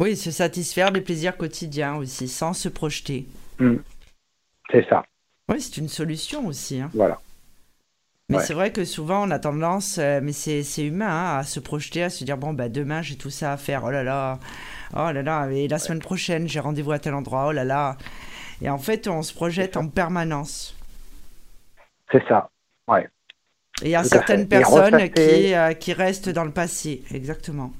Oui, se satisfaire des plaisirs quotidiens aussi, sans se projeter. Mmh. C'est ça. Oui, c'est une solution aussi. Hein. Voilà. Mais c'est vrai que souvent on a tendance, euh, mais c'est humain, hein, à se projeter, à se dire bon bah demain j'ai tout ça à faire, oh là là, oh là là, et la semaine prochaine j'ai rendez-vous à tel endroit, oh là là. Et en fait on se projette en permanence. C'est ça, ouais. Et il y a certaines personnes qui, euh, qui restent dans le passé, exactement.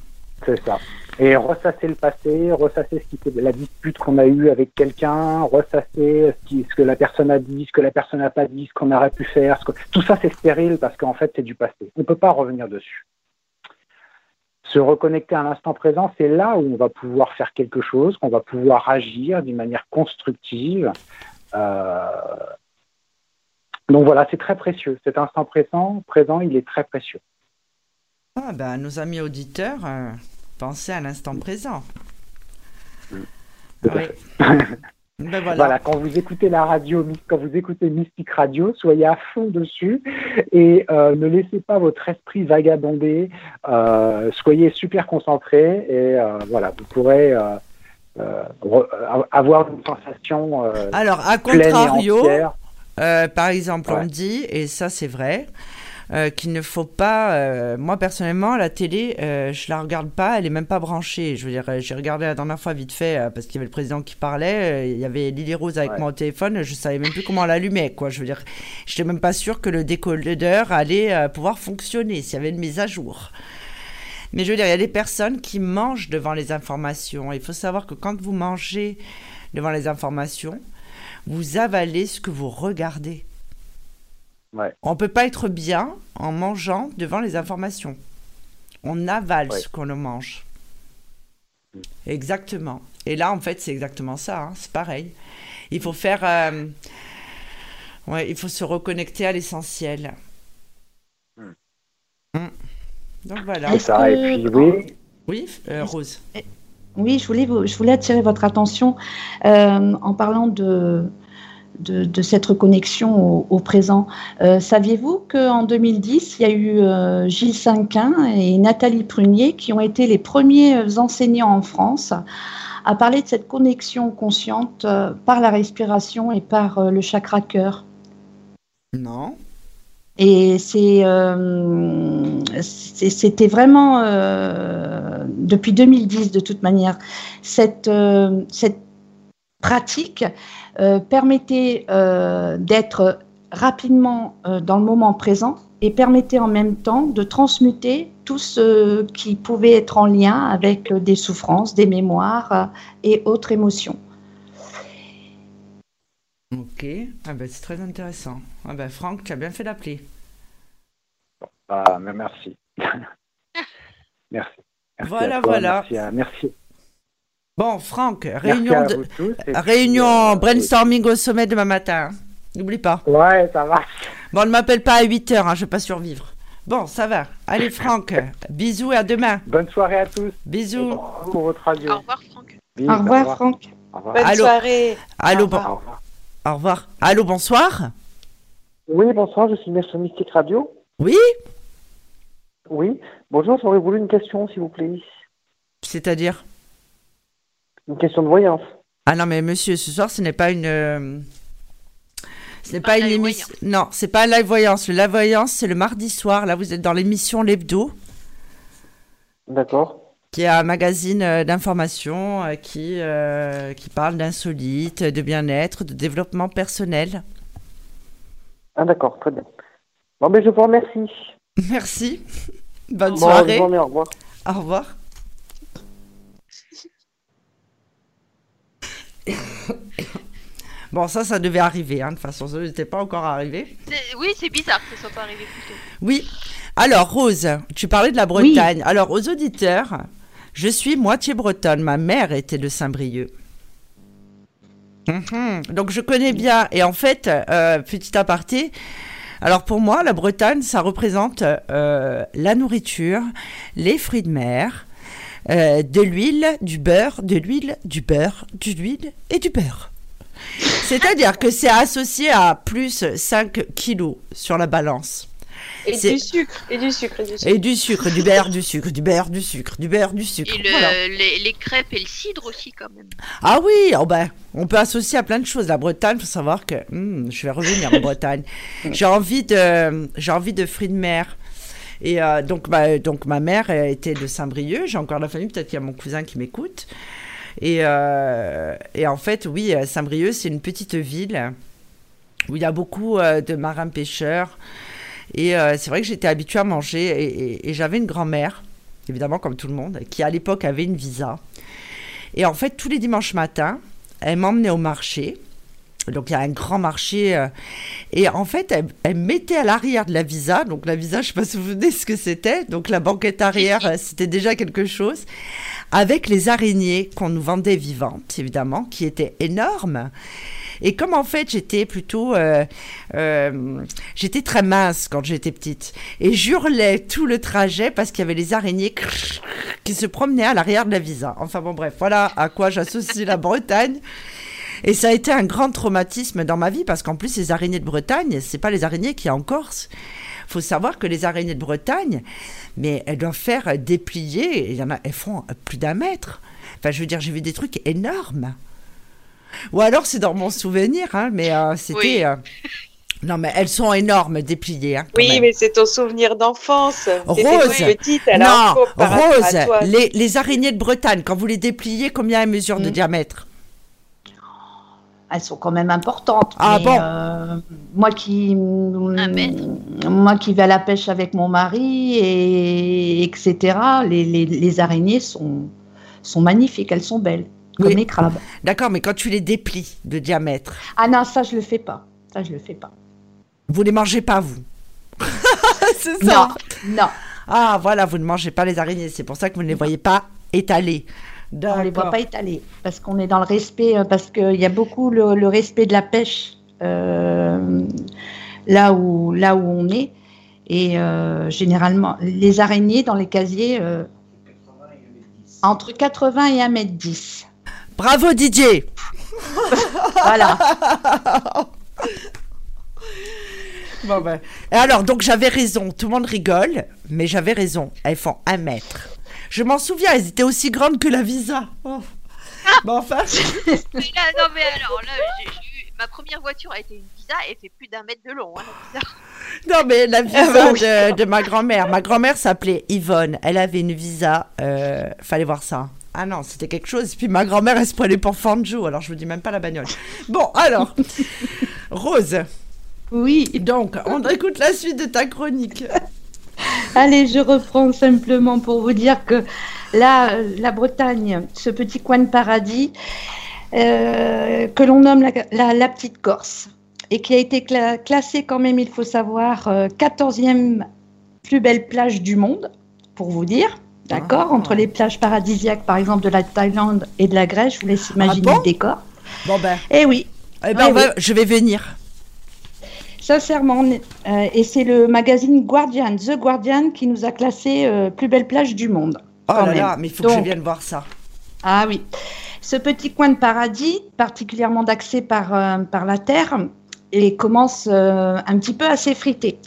C'est ça. Et ressasser le passé, ressasser ce qui la dispute qu'on a eue avec quelqu'un, ressasser ce, que la personne a dit, ce que la personne n'a pas dit, ce qu'on aurait pu faire. Tout ça, c'est stérile parce qu'en fait, c'est du passé. On ne peut pas revenir dessus. Se reconnecter à l'instant présent, c'est là où on va pouvoir faire quelque chose, qu'on va pouvoir agir d'une manière constructive. Euh, donc voilà, c'est très précieux. Cet instant présent, présent, il est très précieux. Ah ben, nos amis auditeurs, euh, pensez à l'instant présent. Ben voilà. quand vous écoutez la radio, quand vous écoutez Mystique Radio, soyez à fond dessus et euh, ne laissez pas votre esprit vagabonder. Euh, soyez super concentré et voilà, vous pourrez avoir une sensation. Alors, à contrario, par exemple, on dit, et ça c'est vrai, euh, qu'il ne faut pas. Euh, moi personnellement, la télé, euh, je la regarde pas, elle est même pas branchée. Je veux dire, j'ai regardé la dernière fois vite fait parce qu'il y avait le président qui parlait. Il y avait Lily Rose avec moi au téléphone. Je savais même plus comment l'allumer, quoi. Je veux dire, j'étais même pas sûr que le décodeur allait pouvoir fonctionner s'il y avait une mise à jour. Mais je veux dire, il y a des personnes qui mangent devant les informations. Il faut savoir que quand vous mangez devant les informations, vous avalez ce que vous regardez. On ne peut pas être bien en mangeant devant les informations. On avale ce qu'on mange. Exactement. Et là, en fait, c'est exactement ça. Hein. C'est pareil. Il faut faire. Euh, ouais, il faut se reconnecter à l'essentiel. Mm. Mm. Donc voilà. Ça, et puis, oui. Oui, euh, Rose. Oui, je voulais, je voulais attirer votre attention euh, en parlant de, de, cette reconnexion au, présent. Euh, saviez-vous qu'en 2010, il y a eu euh, Gilles Cinquin et Nathalie Prunier qui ont été les premiers enseignants en France à parler de cette connexion consciente euh, par la respiration et par le chakra cœur? Non. Et c'était vraiment depuis 2010 de toute manière cette, cette pratique euh, permettait euh, d'être rapidement euh, dans le moment présent et permettait en même temps de transmuter tout ce qui pouvait être en lien avec des souffrances, des mémoires et autres émotions. Ok, ah ben, c'est très intéressant. Ah ben, Franck, tu as bien fait d'appeler. Ah, merci. merci. Voilà, voilà. merci. Bon, Franck, réunion, de... réunion euh, brainstorming au sommet demain matin. N'oublie pas. Ouais, ça va. Bon, ne m'appelle pas à 8 heures, hein, je ne vais pas survivre. Bon, ça va. Allez, Franck, bisous et à demain. Bonne soirée à tous. Bisous. Pour votre radio. Au revoir, Franck. au, revoir, Franck. Au revoir. Bonne soirée. Allô, au revoir. Au revoir. Allô, bonsoir. Oui, bonsoir, je suis Maître Mystique Radio. Oui Oui. Bonjour, j'aurais voulu une question, s'il vous plaît. C'est-à-dire? Une question de voyance. Ah non, mais monsieur, ce soir, ce n'est pas une. Euh, ce n'est pas, une émission. Non, c'est pas la voyance. La voyance, c'est le mardi soir. Là, vous êtes dans l'émission L'Hebdo. D'accord. Qui est un magazine euh, d'information euh, qui, qui parle d'insolite, de bien-être, de développement personnel. Ah, d'accord, très bien. Bon, mais ben, je vous remercie. Merci. Bonne soirée. Bonne journée, au revoir. Au revoir. Bon, ça, ça devait arriver. Hein, de toute façon, ça n'était pas encore arrivé. Oui, c'est bizarre que ça soit pas arrivé plus tôt. Oui. Alors, Rose, tu parlais de la Bretagne. Alors, aux auditeurs, je suis moitié bretonne. Ma mère était de Saint-Brieuc. Mhm. Donc, je connais bien. Et en fait, euh, petit aparté, alors pour moi, la Bretagne, ça représente euh, la nourriture, les fruits de mer, euh, de l'huile, du beurre, de l'huile, du beurre, de l'huile et du beurre. C'est-à-dire que c'est associé à plus 5 kilos sur la balance. Et du sucre, et du sucre, et du sucre. Et du sucre, du beurre, du sucre, du beurre, du sucre, du beurre, du sucre. Et les, crêpes et le cidre aussi, quand même. Ah oui, oh ben, on peut associer à plein de choses. La Bretagne, il faut savoir que hmm, je vais revenir en Bretagne. J'ai envie, de, j'ai envie de fruits de mer. Et euh, donc, bah, donc, ma mère était de Saint-Brieuc. J'ai encore la famille, peut-être qu'il y a mon cousin qui m'écoute. Et, euh, et, en fait, oui, Saint-Brieuc, c'est une petite ville où il y a beaucoup euh, de marins pêcheurs. Et c'est vrai que j'étais habituée à manger. Et, j'avais une grand-mère, évidemment, comme tout le monde, qui à l'époque avait une visa. Et en fait, tous les dimanches matins, elle m'emmenait au marché. Donc il y a un grand marché. Euh, et en fait, elle, mettait à l'arrière de la Visa. Donc la Visa, je ne sais pas si vous vous souvenez ce que c'était. Donc la banquette arrière, euh, c'était déjà quelque chose. Avec les araignées qu'on nous vendait vivantes, évidemment, qui étaient énormes. Et comme en fait j'étais plutôt, euh, j'étais très mince quand j'étais petite, et j'hurlais tout le trajet parce qu'il y avait les araignées qui se promenaient à l'arrière de la visa. Enfin bon bref, voilà à quoi j'associe la Bretagne. Et ça a été un grand traumatisme dans ma vie parce qu'en plus, les araignées de Bretagne, c'est pas les araignées qui y a en Corse. faut savoir que les araignées de Bretagne, mais elles doivent faire déplier, il y en a, elles font plus d'un mètre. Enfin, je veux dire, j'ai vu des trucs énormes. Ou alors, c'est dans mon souvenir, hein, mais euh, c'était. Euh, Non, mais elles sont énormes, dépliées. Hein, oui, mais c'est ton souvenir d'enfance. Rose, petite, non, Rose, les, les, araignées de Bretagne, quand vous les dépliez, combien elles mesurent de hmm. diamètre? Elles sont quand même importantes. Ah bon? euh, Moi qui, moi qui vais à la pêche avec mon mari et etc. Les, les, les araignées sont sont magnifiques, elles sont belles comme les crabes. D'accord, mais quand tu les déplies de diamètre. Ah non, ça je le fais pas. Ça je le fais pas. Vous les mangez pas vous C'est ça. Non, non. Ah voilà, vous ne mangez pas les araignées, c'est pour ça que vous ne les voyez pas étalées. On les voit pas étalées parce qu'on est dans le respect, euh, parce qu'il y a beaucoup le, respect de la pêche euh, là où là où on est. Et euh, généralement, les araignées dans les casiers entre 80 et 1 m 10. Bravo Didier. voilà. bon ben. Alors, donc j'avais raison. Tout le monde rigole, mais j'avais raison. Elles font un mètre. Je m'en souviens, elles étaient aussi grandes que la Visa. Oh. Bon, enfin. non, mais alors, là, ma première voiture a été une Visa et fait plus d'un mètre de long, hein, la Visa. Non, mais la Visa de, de, ma grand-mère. Ma grand-mère s'appelait Yvonne. Elle avait une Visa. Euh, fallait voir ça. Ah non, c'était quelque chose. Puis ma grand-mère, elle se prenait pour Fanjo, alors je vous dis même pas la bagnole. Bon, alors, Rose. Oui. Donc, on écoute la suite de ta chronique. Allez, je reprends simplement pour vous dire que là, la Bretagne, ce petit coin de paradis, euh, que l'on nomme la, petite Corse, et qui a été classée quand même, il faut savoir, 14e euh, plus belle plage du monde, pour vous dire. D'accord Entre les plages paradisiaques, par exemple, de la Thaïlande et de la Grèce, je vous laisse imaginer ah le décor. Bon ben. Eh oui. Eh ben, je vais venir. Sincèrement, euh, et c'est le magazine Guardian, The Guardian, qui nous a classé euh, plus belle plage du monde. Oh là là, mais il faut que je vienne voir ça. Ah oui. Ce petit coin de paradis, particulièrement d'accès par, euh, par la terre, et commence un petit peu à s'effriter.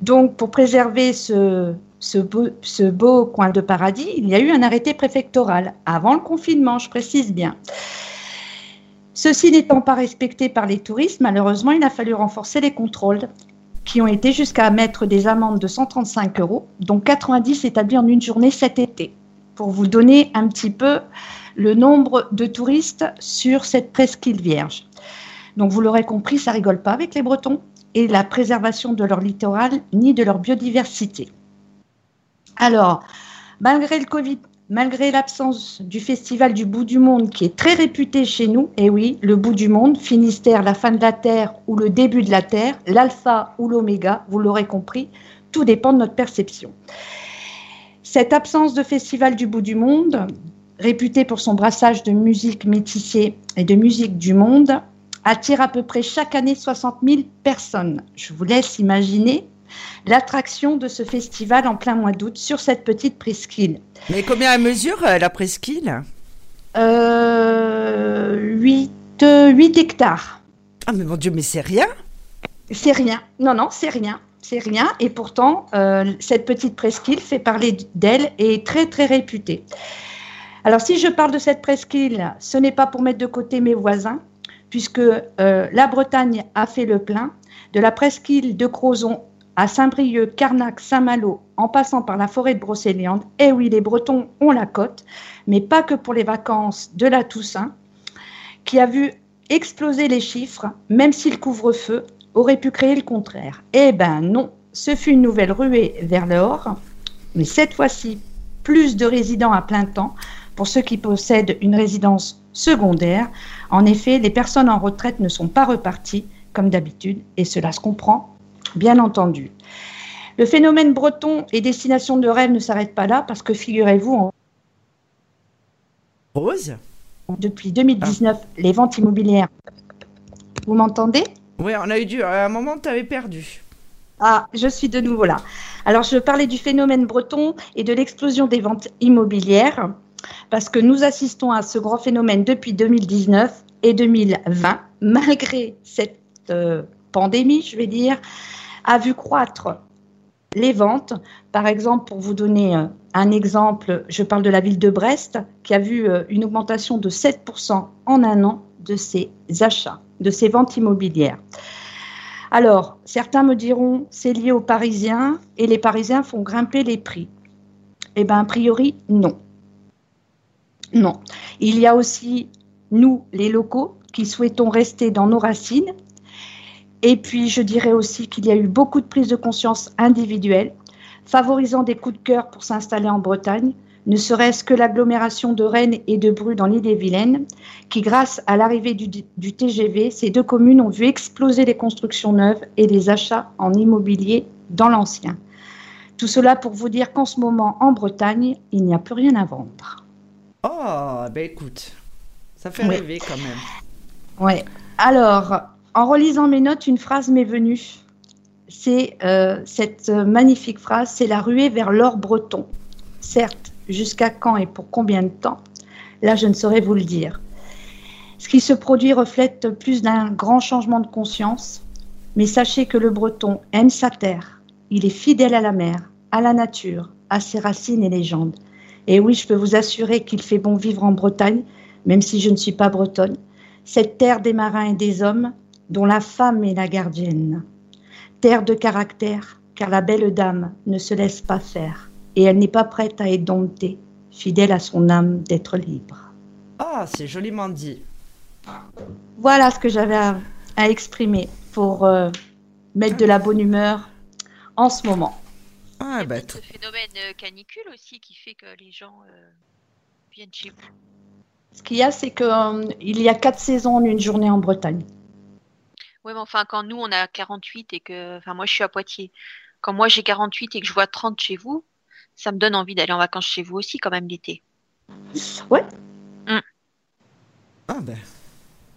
Donc, pour préserver ce, ce beau, coin de paradis, il y a eu un arrêté préfectoral avant le confinement, je précise bien. Ceci n'étant pas respecté par les touristes, malheureusement, il a fallu renforcer les contrôles qui ont été jusqu'à mettre des amendes de 135 euros, dont 90 établis en une journée cet été, pour vous donner un petit peu le nombre de touristes sur cette presqu'île vierge. Donc vous l'aurez compris, ça rigole pas avec les Bretons et la préservation de leur littoral ni de leur biodiversité. Alors, malgré le Covid, malgré l'absence du festival du bout du monde qui est très réputé chez nous, et eh oui, le bout du monde, Finistère, la fin de la Terre ou le début de la Terre, l'alpha ou l'oméga, vous l'aurez compris, tout dépend de notre perception. Cette absence de festival du bout du monde, réputé pour son brassage de musique métissée et de musique du monde, attire à peu près chaque année 60 000 personnes. Je vous laisse imaginer l'attraction de ce festival en plein mois d'août sur cette petite presqu'île. Mais combien elle mesure euh, la presqu'île? Euh, 8, 8 hectares. Ah mais mon Dieu, mais c'est rien C'est rien. Non, non, c'est rien. C'est rien. Et pourtant, euh, cette petite presqu'île fait parler d'elle et est très, très réputée. Alors, si je parle de cette presqu'île, ce n'est pas pour mettre de côté mes voisins, puisque euh, la Bretagne a fait le plein. De la presqu'île de Crozon à Saint-Brieuc, Carnac, Saint-Malo, en passant par la forêt de Brocéliande, eh oui, les Bretons ont la cote, mais pas que pour les vacances de la Toussaint, qui a vu exploser les chiffres, même si le couvre-feu aurait pu créer le contraire. Eh ben non, ce fut une nouvelle ruée vers l'or, mais cette fois-ci, plus de résidents à plein temps pour ceux qui possèdent une résidence secondaire. En effet, les personnes en retraite ne sont pas reparties comme d'habitude, et cela se comprend bien entendu. Le phénomène breton et destination de rêve ne s'arrête pas là parce que figurez-vous, en... Rose? Depuis 2019, les ventes immobilières. Vous m'entendez? Oui, on a eu du. À un moment, tu avais perdu. Ah, je suis de nouveau là. Alors, je parlais du phénomène breton et de l'explosion des ventes immobilières parce que nous assistons à ce grand phénomène depuis 2019 et 2020, malgré cette euh, pandémie, je vais dire, a vu croître les ventes. Par exemple, pour vous donner euh, un exemple, je parle de la ville de Brest qui a vu euh, une augmentation de 7% en un an de ses achats, de ses ventes immobilières. Alors, certains me diront c'est lié aux Parisiens et les Parisiens font grimper les prix. Eh bien, a priori, non. Non. Il y a aussi nous, les locaux, qui souhaitons rester dans nos racines. Et puis, je dirais aussi qu'il y a eu beaucoup de prise de conscience individuelle, favorisant des coups de cœur pour s'installer en Bretagne, ne serait-ce que l'agglomération de Rennes et de Bru dans l'île-et-Vilaine, qui, grâce à l'arrivée du, du, TGV, ces deux communes ont vu exploser les constructions neuves et les achats en immobilier dans l'ancien. Tout cela pour vous dire qu'en ce moment, en Bretagne, il n'y a plus rien à vendre. Oh, ben écoute, ça fait rêver quand même. Oui. Alors, en relisant mes notes, une phrase m'est venue. C'est euh, cette magnifique phrase, c'est la ruée vers l'or breton. Certes, jusqu'à quand et pour combien de temps? Là, je ne saurais vous le dire. Ce qui se produit reflète plus d'un grand changement de conscience, mais sachez que le breton aime sa terre, il est fidèle à la mer, à la nature, à ses racines et légendes. Et oui, je peux vous assurer qu'il fait bon vivre en Bretagne, même si je ne suis pas bretonne, cette terre des marins et des hommes, dont la femme est la gardienne. Terre de caractère, car la belle dame ne se laisse pas faire et elle n'est pas prête à être domptée, fidèle à son âme d'être libre. Ah, c'est joliment dit. Voilà ce que j'avais à, exprimer pour euh, mettre de la bonne humeur en ce moment. Ah, bah, ce phénomène euh, canicule aussi qui fait que les gens euh, viennent chez vous. Ce qu'il y a, c'est qu'il y a quatre saisons en une journée en Bretagne. Oui, mais enfin, quand nous, on a 48 et que. Enfin, moi, je suis à Poitiers. Quand moi, j'ai 48 et que je vois 30 chez vous, ça me donne envie d'aller en vacances chez vous aussi, quand même, l'été. Ouais. Mm. Ah, ben.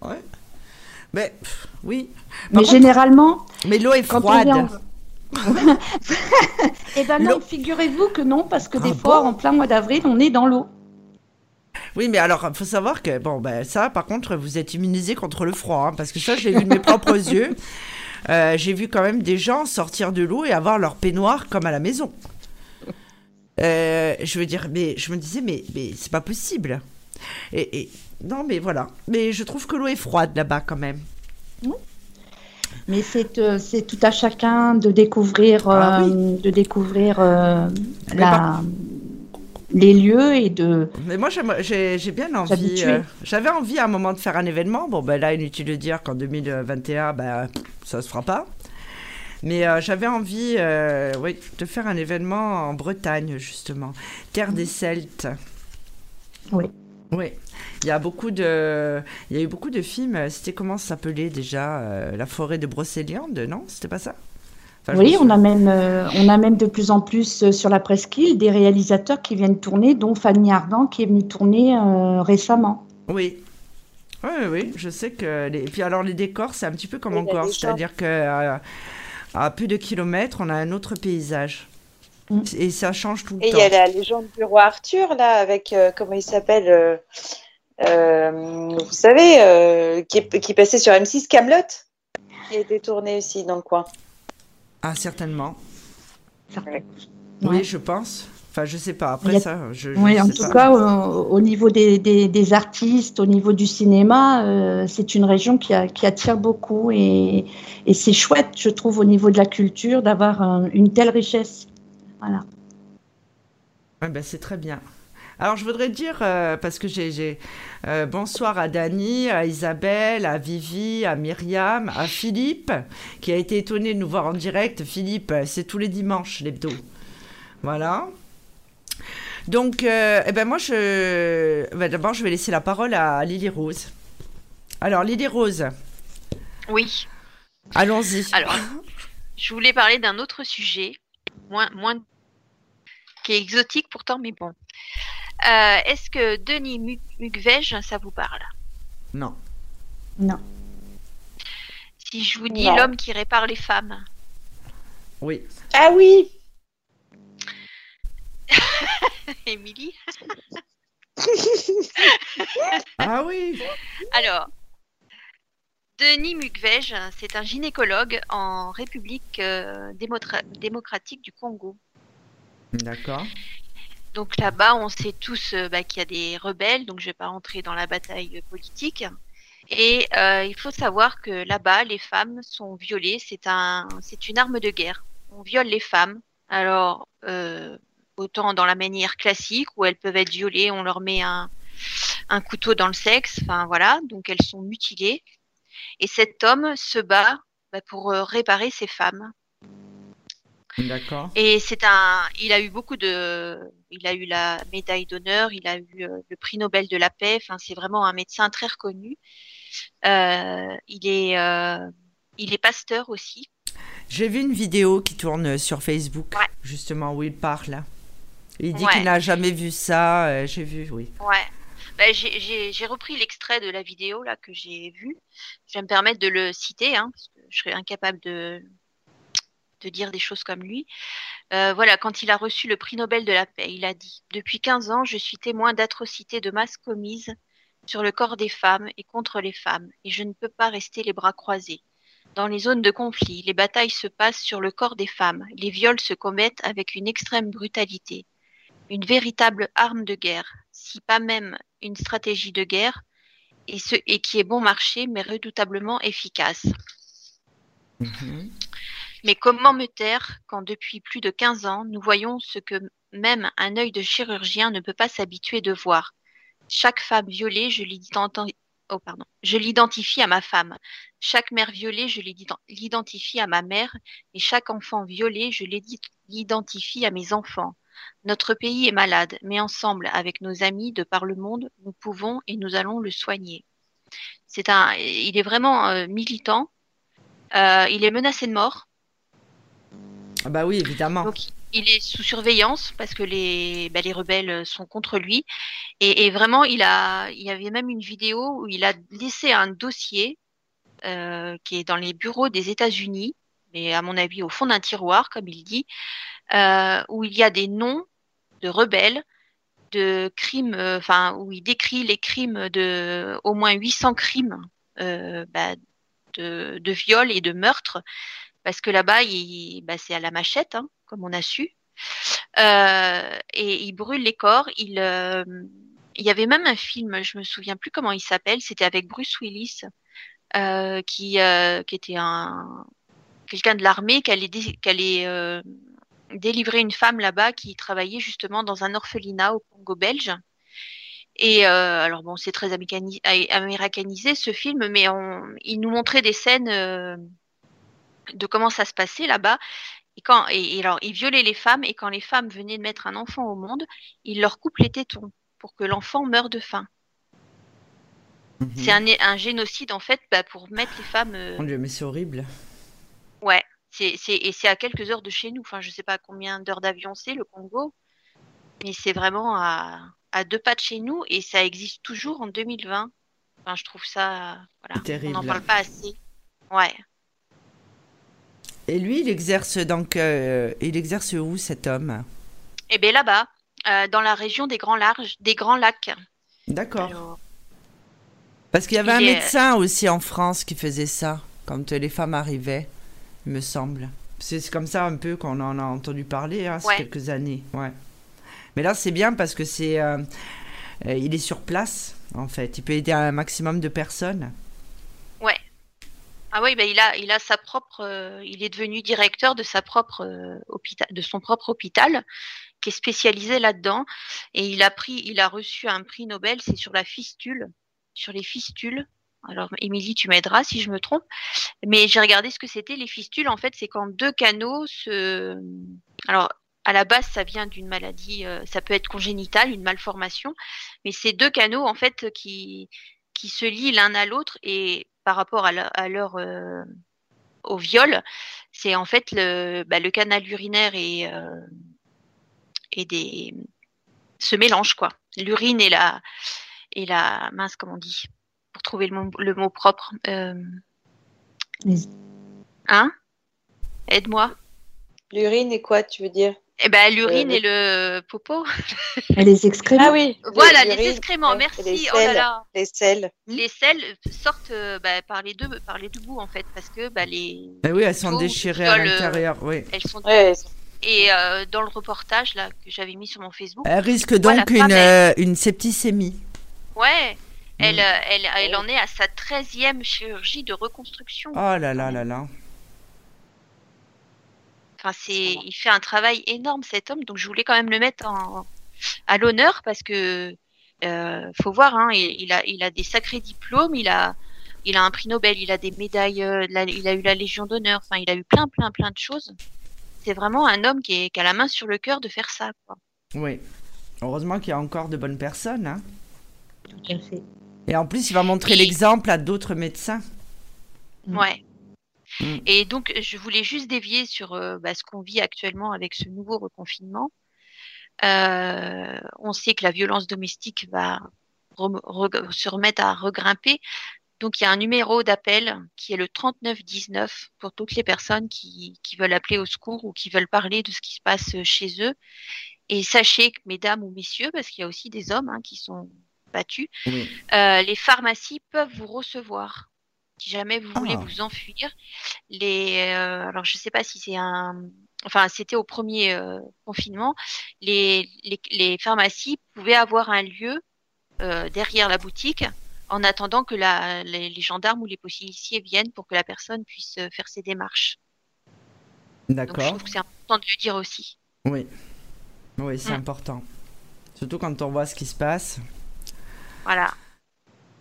Ouais. Mais, oui. mais généralement. Mais l'eau est froide. eh ben non, figurez-vous que non, parce que ah des fois, en plein mois d'avril, on est dans l'eau. Oui, mais alors, il faut savoir que, bon, ben, ça, par contre, vous êtes immunisé contre le froid, hein, parce que ça, je l'ai vu de mes propres yeux. Euh, j'ai vu quand même des gens sortir de l'eau et avoir leur peignoir comme à la maison. Euh, je veux dire, mais je me disais, mais, mais c'est pas possible. Et, non, mais voilà. Mais je trouve que l'eau est froide là-bas quand même. Mais c'est euh, c'est tout à chacun de découvrir, ah de découvrir la, les lieux et de. Mais moi, j'ai bien envie. Euh, j'avais envie à un moment de faire un événement. Bon, ben là, inutile de dire qu'en 2021, ben, ça se fera pas. Mais euh, j'avais envie euh, oui, de faire un événement en Bretagne, justement. Terre des Celtes. Oui. Oui. Il y a beaucoup de, il y a eu beaucoup de films. C'était comment ça s'appelait déjà La forêt de Brocéliande, non? C'était pas ça? Oui, on a, même, euh, on a même de plus en plus euh, sur la presqu'île des réalisateurs qui viennent tourner, dont Fanny Ardant qui est venue tourner euh, récemment. Oui. Oui, oui, je sais que. Les... Et puis alors, les décors, c'est un petit peu comme en Corse, c'est-à-dire qu'à à plus de kilomètres, on a un autre paysage. Mm. Et ça change tout le temps. Et il y a la légende du roi Arthur, là, avec. comment il s'appelle Vous savez, qui, est, qui passait sur M6 Camelot, qui a été tourné aussi dans le coin. Ah, certainement. Oui, je pense. Enfin, je sais pas. Après ça, je. oui, en tout cas, au, niveau des, des, artistes, au niveau du cinéma, euh, c'est une région qui, a, qui, attire beaucoup et, et c'est chouette, je trouve, au niveau de la culture, d'avoir une telle richesse. Voilà. Ouais, ben, c'est très bien. Alors, je voudrais dire, euh, parce que j'ai. Euh, bonsoir à Dani, à Isabelle, à Vivi, à Myriam, à Philippe, qui a été étonné de nous voir en direct. Philippe, c'est tous les dimanches, l'hebdo. Voilà. Donc, euh, eh ben moi, je. Ben, d'abord, je vais laisser la parole à Lily Rose. Alors, Lily Rose. Oui. Allons-y. Alors, je voulais parler d'un autre sujet, moins, moins qui est exotique pourtant, mais bon. Euh, est-ce que Denis Mukwege, ça vous parle? Non. Non. Si je vous dis l'homme qui répare les femmes. Oui. Ah oui Émilie? Ah oui Alors, Denis Mukwege, c'est un gynécologue en République euh, démocratique du Congo. D'accord. Donc là-bas, on sait tous euh, bah, qu'il y a des rebelles, donc je ne vais pas rentrer dans la bataille politique. Et euh, il faut savoir que là-bas, les femmes sont violées. C'est un, une arme de guerre. On viole les femmes. Alors, euh, autant dans la manière classique où elles peuvent être violées, on leur met un, couteau dans le sexe. Enfin voilà, donc elles sont mutilées. Et cet homme se bat bah, pour réparer ces femmes. D'accord. Et c'est un, il a eu beaucoup de, il a eu la médaille d'honneur, il a eu euh, le prix Nobel de la paix. Enfin, c'est vraiment un médecin très reconnu. Euh, il est, euh, il est pasteur aussi. J'ai vu une vidéo qui tourne sur Facebook, Ouais. justement, où il parle. Il dit Ouais. qu'il n'a jamais vu ça. euh, J'ai vu, oui. Ouais. Ben, j'ai- j'ai j'ai repris l'extrait de la vidéo là que j'ai vu. Je vais me permettre de le citer, hein, parce que je serais incapable de dire des choses comme lui. Euh, voilà, quand il a reçu le prix Nobel de la paix, il a dit Depuis 15 ans, je suis témoin d'atrocités de masse commises sur le corps des femmes et contre les femmes, et je ne peux pas rester les bras croisés. Dans les zones de conflit, les batailles se passent sur le corps des femmes, les viols se commettent avec une extrême brutalité. Une véritable arme de guerre, si pas même une stratégie de guerre, et, ce, et qui est bon marché, mais redoutablement efficace. Mhm. Mais comment me taire quand depuis plus de 15 ans, nous voyons ce que même un œil de chirurgien ne peut pas s'habituer de voir. Chaque femme violée, je l'identifie oh, l'identifie à ma femme. Chaque mère violée, je l'ident- l'identifie à ma mère. Et chaque enfant violé, je l'identifie à mes enfants. Notre pays est malade, mais ensemble, avec nos amis de par le monde, nous pouvons et nous allons le soigner. C'est un, il est vraiment euh, militant. Euh, il est menacé de mort. Ah bah oui, évidemment. Donc, il est sous surveillance parce que les, bah, les rebelles sont contre lui. Et, et vraiment, il a, il y avait même une vidéo où il a laissé un dossier euh, qui est dans les bureaux des États-Unis, mais à mon avis au fond d'un tiroir, comme il dit, euh, où il y a des noms de rebelles, de crimes, euh, enfin où il décrit les crimes de au moins 800 crimes euh, bah, de, de viol et de meurtre parce que là-bas, bah, c'est à la machette, hein, comme on a su. Euh, et il brûle les corps. Il, euh, y avait même un film, je me souviens plus comment il s'appelle. C'était avec Bruce Willis, euh, qui, euh, qui était un quelqu'un de l'armée, qui allait, qui allait euh, délivrer une femme là-bas qui travaillait justement dans un orphelinat au Congo belge. Et euh, alors bon, c'est très américani- américanisé ce film, mais on, il nous montrait des scènes. euh, de comment ça se passait là-bas. Et quand et, et alors ils violaient les femmes et quand les femmes venaient de mettre un enfant au monde, ils leur coupent les tétons pour que l'enfant meure de faim. Mhm. C'est un, un génocide en fait bah, pour mettre les femmes. euh, Mon Dieu, mais c'est horrible. Ouais, c'est c'est et c'est à quelques heures de chez nous. Enfin, je sais pas combien d'heures d'avion c'est le Congo, mais c'est vraiment à à deux pas de chez nous et ça existe toujours en 2020. Enfin, je trouve ça voilà, Terrible. on n'en parle pas assez. Ouais. Et lui, il exerce donc, euh, il exerce où cet homme? Et bien là-bas, euh, dans la région des Grands Larges, des Grands Lacs. D'accord. Alors, Parce qu'il y avait il un est- médecin aussi en France qui faisait ça quand les femmes arrivaient, il me semble. C'est comme ça un peu qu'on en a entendu parler, hein, ces Ouais. quelques années. Ouais. Mais là, c'est bien parce que c'est, euh, il est sur place en fait. Il peut aider un maximum de personnes. Ah oui, ben il a, il a sa propre, euh, il est devenu directeur de sa propre euh, de son propre hôpital, qui est spécialisé là-dedans. Et il a pris, il a reçu un prix Nobel, c'est sur la fistule, sur les fistules. Alors, Émilie, tu m'aideras si je me trompe. Mais j'ai regardé ce que c'était les fistules. En fait, c'est quand deux canaux se, alors à la base, ça vient d'une maladie, euh, ça peut être congénital, une malformation, mais c'est deux canaux en fait qui qui se lient l'un à l'autre et par rapport à leur, à leur euh, au viol, c'est en fait le, bah, le canal urinaire et euh, et des se mélangent quoi. L'urine et la et la mince comment on dit pour trouver le mot, le mot propre. Euh, hein? Aide-moi. L'urine et quoi, tu veux dire? Eh ben l'urine Euh, et le popo. Et les excréments. Ah oui. Voilà les excréments. Merci. Les Oh là selles, là. les selles. Les selles sortent euh, bah, par les deux par les deux bouts en fait parce que bah, les Mais oui, elles sont déchirées à euh, l'intérieur. Oui. elles sont Ouais, et euh, dans le reportage là que j'avais mis sur mon Facebook Elle risque donc une, euh, une septicémie. ouais Elle, elle, elle en est à sa 13e chirurgie de reconstruction. Oh là là là là. Enfin, c'est, il fait un travail énorme cet homme, donc je voulais quand même le mettre en, à l'honneur parce que euh, faut voir, hein, il, il, a, il a des sacrés diplômes, il a, il a un prix Nobel, il a des médailles, euh, il a eu la Légion d'honneur, enfin, il a eu plein, plein, plein de choses. C'est vraiment un homme qui, est, qui a la main sur le cœur de faire ça. Quoi. Oui. Heureusement qu'il y a encore de bonnes personnes. Hein. Tout à fait. Et en plus, il va montrer l'exemple à d'autres médecins. Ouais. Mm. Et donc, je voulais juste dévier sur euh, bah, ce qu'on vit actuellement avec ce nouveau reconfinement. Euh, on sait que la violence domestique va re- se remettre à regrimper. Donc, il y a un numéro d'appel qui est le 3919 pour toutes les personnes qui, qui veulent appeler au secours ou qui veulent parler de ce qui se passe chez eux. Et sachez que, mesdames ou messieurs, parce qu'il y a aussi des hommes hein, qui sont battus, euh, les pharmacies peuvent vous recevoir. Si jamais vous voulez Ah. vous enfuir, les euh, alors je sais pas si c'est un enfin c'était au premier euh, confinement, les, les les pharmacies pouvaient avoir un lieu euh, derrière la boutique en attendant que la, les, les gendarmes ou les policiers viennent pour que la personne puisse faire ses démarches. Donc je D'accord. trouve que c'est important de le dire aussi. Oui. Oui, c'est Mm. important. Surtout quand on voit ce qui se passe. Voilà.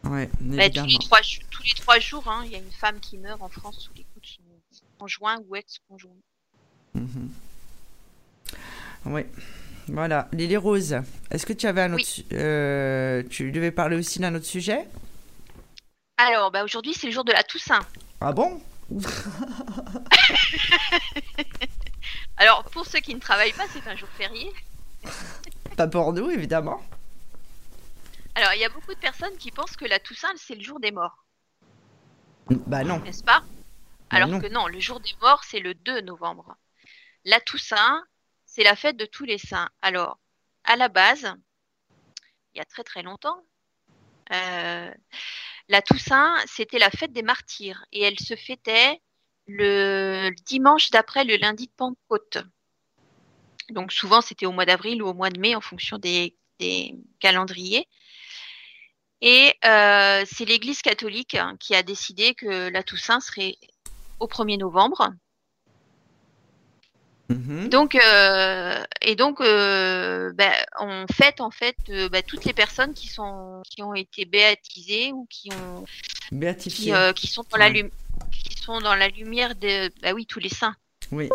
Bah, tous, les trois, jou- tous les trois jours, hein, il y a une femme qui meurt en France sous les coups de son conjoint ou ex-conjoint. Mhm. Oui. Voilà. Lily Rose, est-ce que tu avais un autre. Oui. euh, tu devais parler aussi d'un autre sujet? Alors, bah, aujourd'hui, c'est le jour de la Toussaint. Ah bon? Alors, pour ceux qui ne travaillent pas, c'est un jour férié. Pas pour nous, évidemment. Alors, il y a beaucoup de personnes qui pensent que la Toussaint, c'est le jour des morts, Bah non. n'est-ce pas? Alors non. que non, le jour des morts, c'est le 2 novembre. La Toussaint, c'est la fête de tous les saints. Alors, à la base, il y a très très longtemps, euh, la Toussaint, c'était la fête des martyrs et elle se fêtait le dimanche d'après le lundi de Pentecôte. Donc souvent, c'était au mois d'avril ou au mois de mai en fonction des, des calendriers. Et euh, c'est l'Église catholique hein, qui a décidé que la Toussaint serait au 1er novembre. Mhm. Donc, euh, et donc, euh, ben, on fête en fait ben, toutes les personnes qui sont qui ont été béatisées ou qui ont qui, qui sont dans la lumière qui sont dans la lumière de bah oui tous les saints Oui,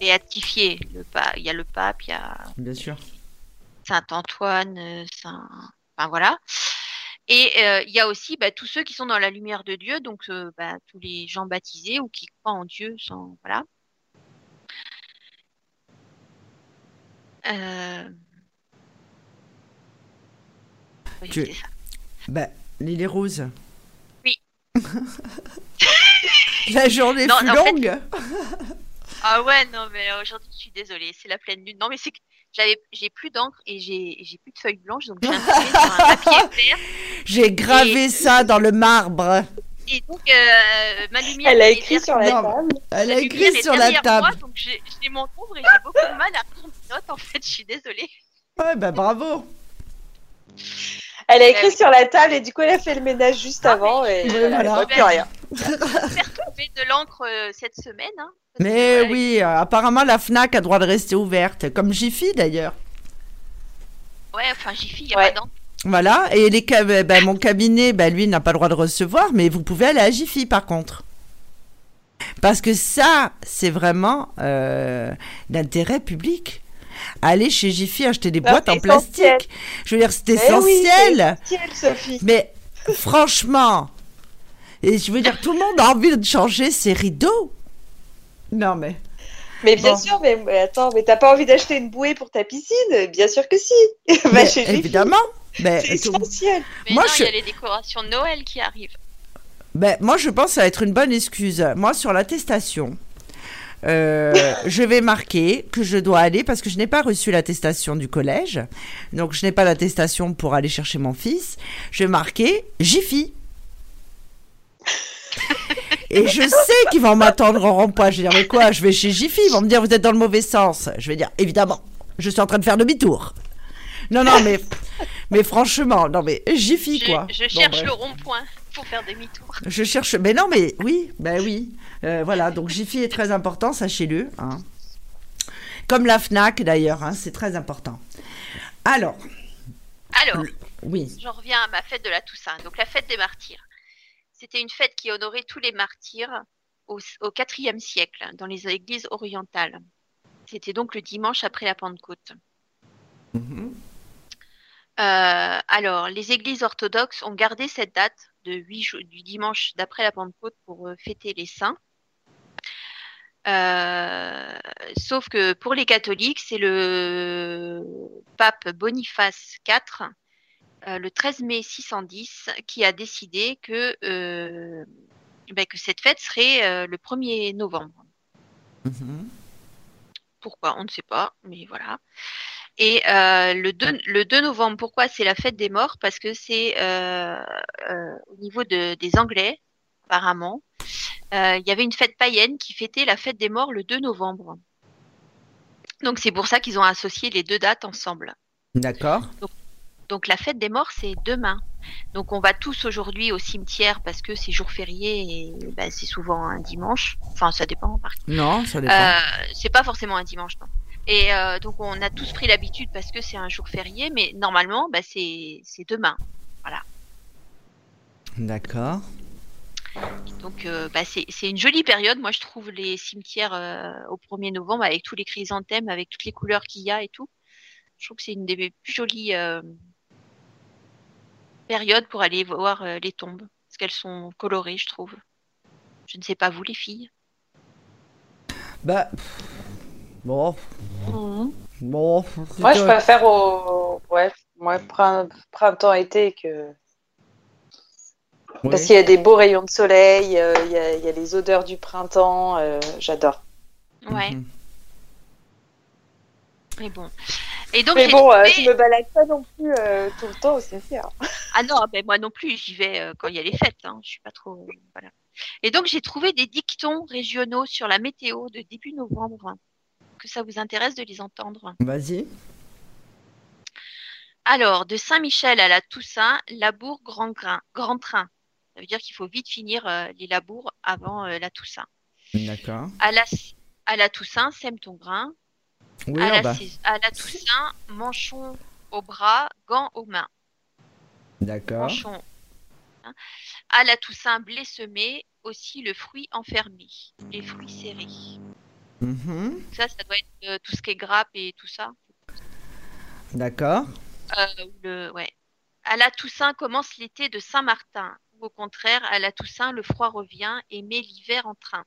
béatifiés. Le pa- il y a le pape, il y a bien sûr. Saint Antoine, Saint, enfin voilà. Et euh, il y a aussi bah, tous ceux qui sont dans la lumière de Dieu, donc euh, bah, tous les gens baptisés ou qui croient en Dieu, sans voilà. Euh... oui, Tu-. Bah, Lily Rose. Oui. La journée Non, fut en fait- longue. Ah ouais, non, mais aujourd'hui, je suis désolée, c'est la pleine lune. Non, mais c'est que j'avais, j'ai plus d'encre et j'ai, j'ai plus de feuilles blanches, donc j'ai un papier vert. J'ai gravé Et- ça dans le marbre. Et donc, euh, ma lumière. Elle a écrit sur la Non. table. Elle a écrit sur la table. Moi, donc j'ai, j'ai mon ombre et j'ai beaucoup de mal à prendre des notes, en fait, je suis désolée. Ouais, bah bravo. Elle a Ah écrit sur la table et du coup, elle a fait le ménage juste Ah, avant et Oui, voilà, plus rien. J'espère trouver de l'encre euh, cette semaine. Hein, Mais oui, euh, apparemment la FNAC a droit de rester ouverte, comme Jiffy d'ailleurs. Ouais, enfin, Jiffy, il n'y a Ouais. pas. Voilà, et les cab- euh, bah, mon cabinet, bah, lui, n'a pas le droit de recevoir, mais vous pouvez aller à Jiffy par contre. Parce que ça, c'est vraiment euh, d'intérêt public. Aller chez Jiffy acheter des Non, boîtes en essentiel. plastique. Je veux dire, c'est oui, essentiel. essentiel, Sophie. Mais franchement, et je veux dire, tout le monde a envie de changer ses rideaux. Non, mais. Mais bien Bon. sûr, mais, mais attends, mais t'as pas envie d'acheter une bouée pour ta piscine? Bien sûr que si. Mais chez évidemment. Mais, C'est essentiel. Mais Moi, non, je- il y a les décorations de Noël qui arrivent. Ben, moi, je pense que ça va être une bonne excuse. Moi, sur l'attestation, euh, je vais marquer que je dois aller parce que je n'ai pas reçu l'attestation du collège. Donc, je n'ai pas l'attestation pour aller chercher mon fils. Je vais marquer Jiffy. Et je sais qu'ils vont m'attendre en rond-point. Je vais dire, mais quoi Je vais chez Jiffy. Ils vont me dire, vous êtes dans le mauvais sens. Je vais dire, évidemment, je suis en train de faire demi-tour. Non, non, mais, Mais franchement, non mais Jiffy quoi. Je cherche le rond-point pour faire demi-tour. Je cherche, mais non mais oui, ben oui. Euh, voilà, donc Jiffy est très important, sachez-le. Hein. Comme la Fnac d'ailleurs, hein, c'est très important. Alors. Alors. Oui. J'en reviens à ma fête de la Toussaint. Donc la fête des martyrs. C'était une fête qui honorait tous les martyrs au, IVe siècle dans les églises orientales. C'était donc le dimanche après la Pentecôte. Mhm. Euh, alors, les églises orthodoxes ont gardé cette date de 8 du dimanche d'après la Pentecôte pour euh, fêter les saints. Euh, sauf que pour les catholiques, c'est le pape Boniface IV, le 13 mai 610, qui a décidé que, ben, que cette fête serait le 1er novembre. Mhm. Pourquoi? On ne sait pas, mais voilà. Et euh, le, 2, le 2 novembre, pourquoi c'est la fête des morts? Parce que c'est euh, euh, au niveau de, des Anglais, apparemment. Il y avait une fête païenne qui fêtait la fête des morts le 2 novembre. Donc c'est pour ça qu'ils ont associé les deux dates ensemble. D'accord. Donc, la fête des morts, c'est demain. Donc on va tous aujourd'hui au cimetière parce que c'est jour férié et ben, c'est souvent un dimanche. Enfin, ça dépend. Non, ça dépend. c'est pas forcément un dimanche, non. Et euh, donc on a tous pris l'habitude parce que c'est un jour férié, mais normalement, bah, c'est demain. Voilà. D'accord. Donc euh, bah, c'est une jolie période. Moi, je trouve les cimetières euh, au 1er novembre avec tous les chrysanthèmes, avec toutes les couleurs qu'il y a et tout. Je trouve que c'est une des plus jolies périodes pour aller voir les tombes. Parce qu'elles sont colorées, je trouve. Je ne sais pas, vous les filles? Bah, Bon. Mhm. Bon. Moi, je préfère au ouais, moi, printemps-été que. Parce qu'il y a des beaux rayons de soleil, euh, il, y a, il, y a, les odeurs du printemps, euh, j'adore. Ouais. Mhm. Mais bon. Et donc, mais bon, euh, je me balade pas non plus tout le temps au cimetière. Ah non, ben moi non plus, j'y vais quand il y a les fêtes. Hein. Je suis pas trop. Voilà. Et donc j'ai trouvé des dictons régionaux sur la météo de début novembre que ça vous intéresse de les entendre? Vas-y. Alors, de Saint-Michel à la Toussaint, labour grand, grain, grand train. Ça veut dire qu'il faut vite finir euh, les labours avant euh, la Toussaint. D'accord. À la, à la Toussaint, sème ton grain. Oui, à, la, à la Toussaint, manchon au bras, gants aux mains. D'accord. Hein. À la Toussaint, blé semé, aussi le fruit enfermé, les fruits serrés. Mhm. Ça, ça doit être euh, tout ce qui est grappe et tout ça. D'accord. Euh, ouais. À la Toussaint commence l'été de Saint-Martin. Au contraire, à la Toussaint, le froid revient et met l'hiver en train.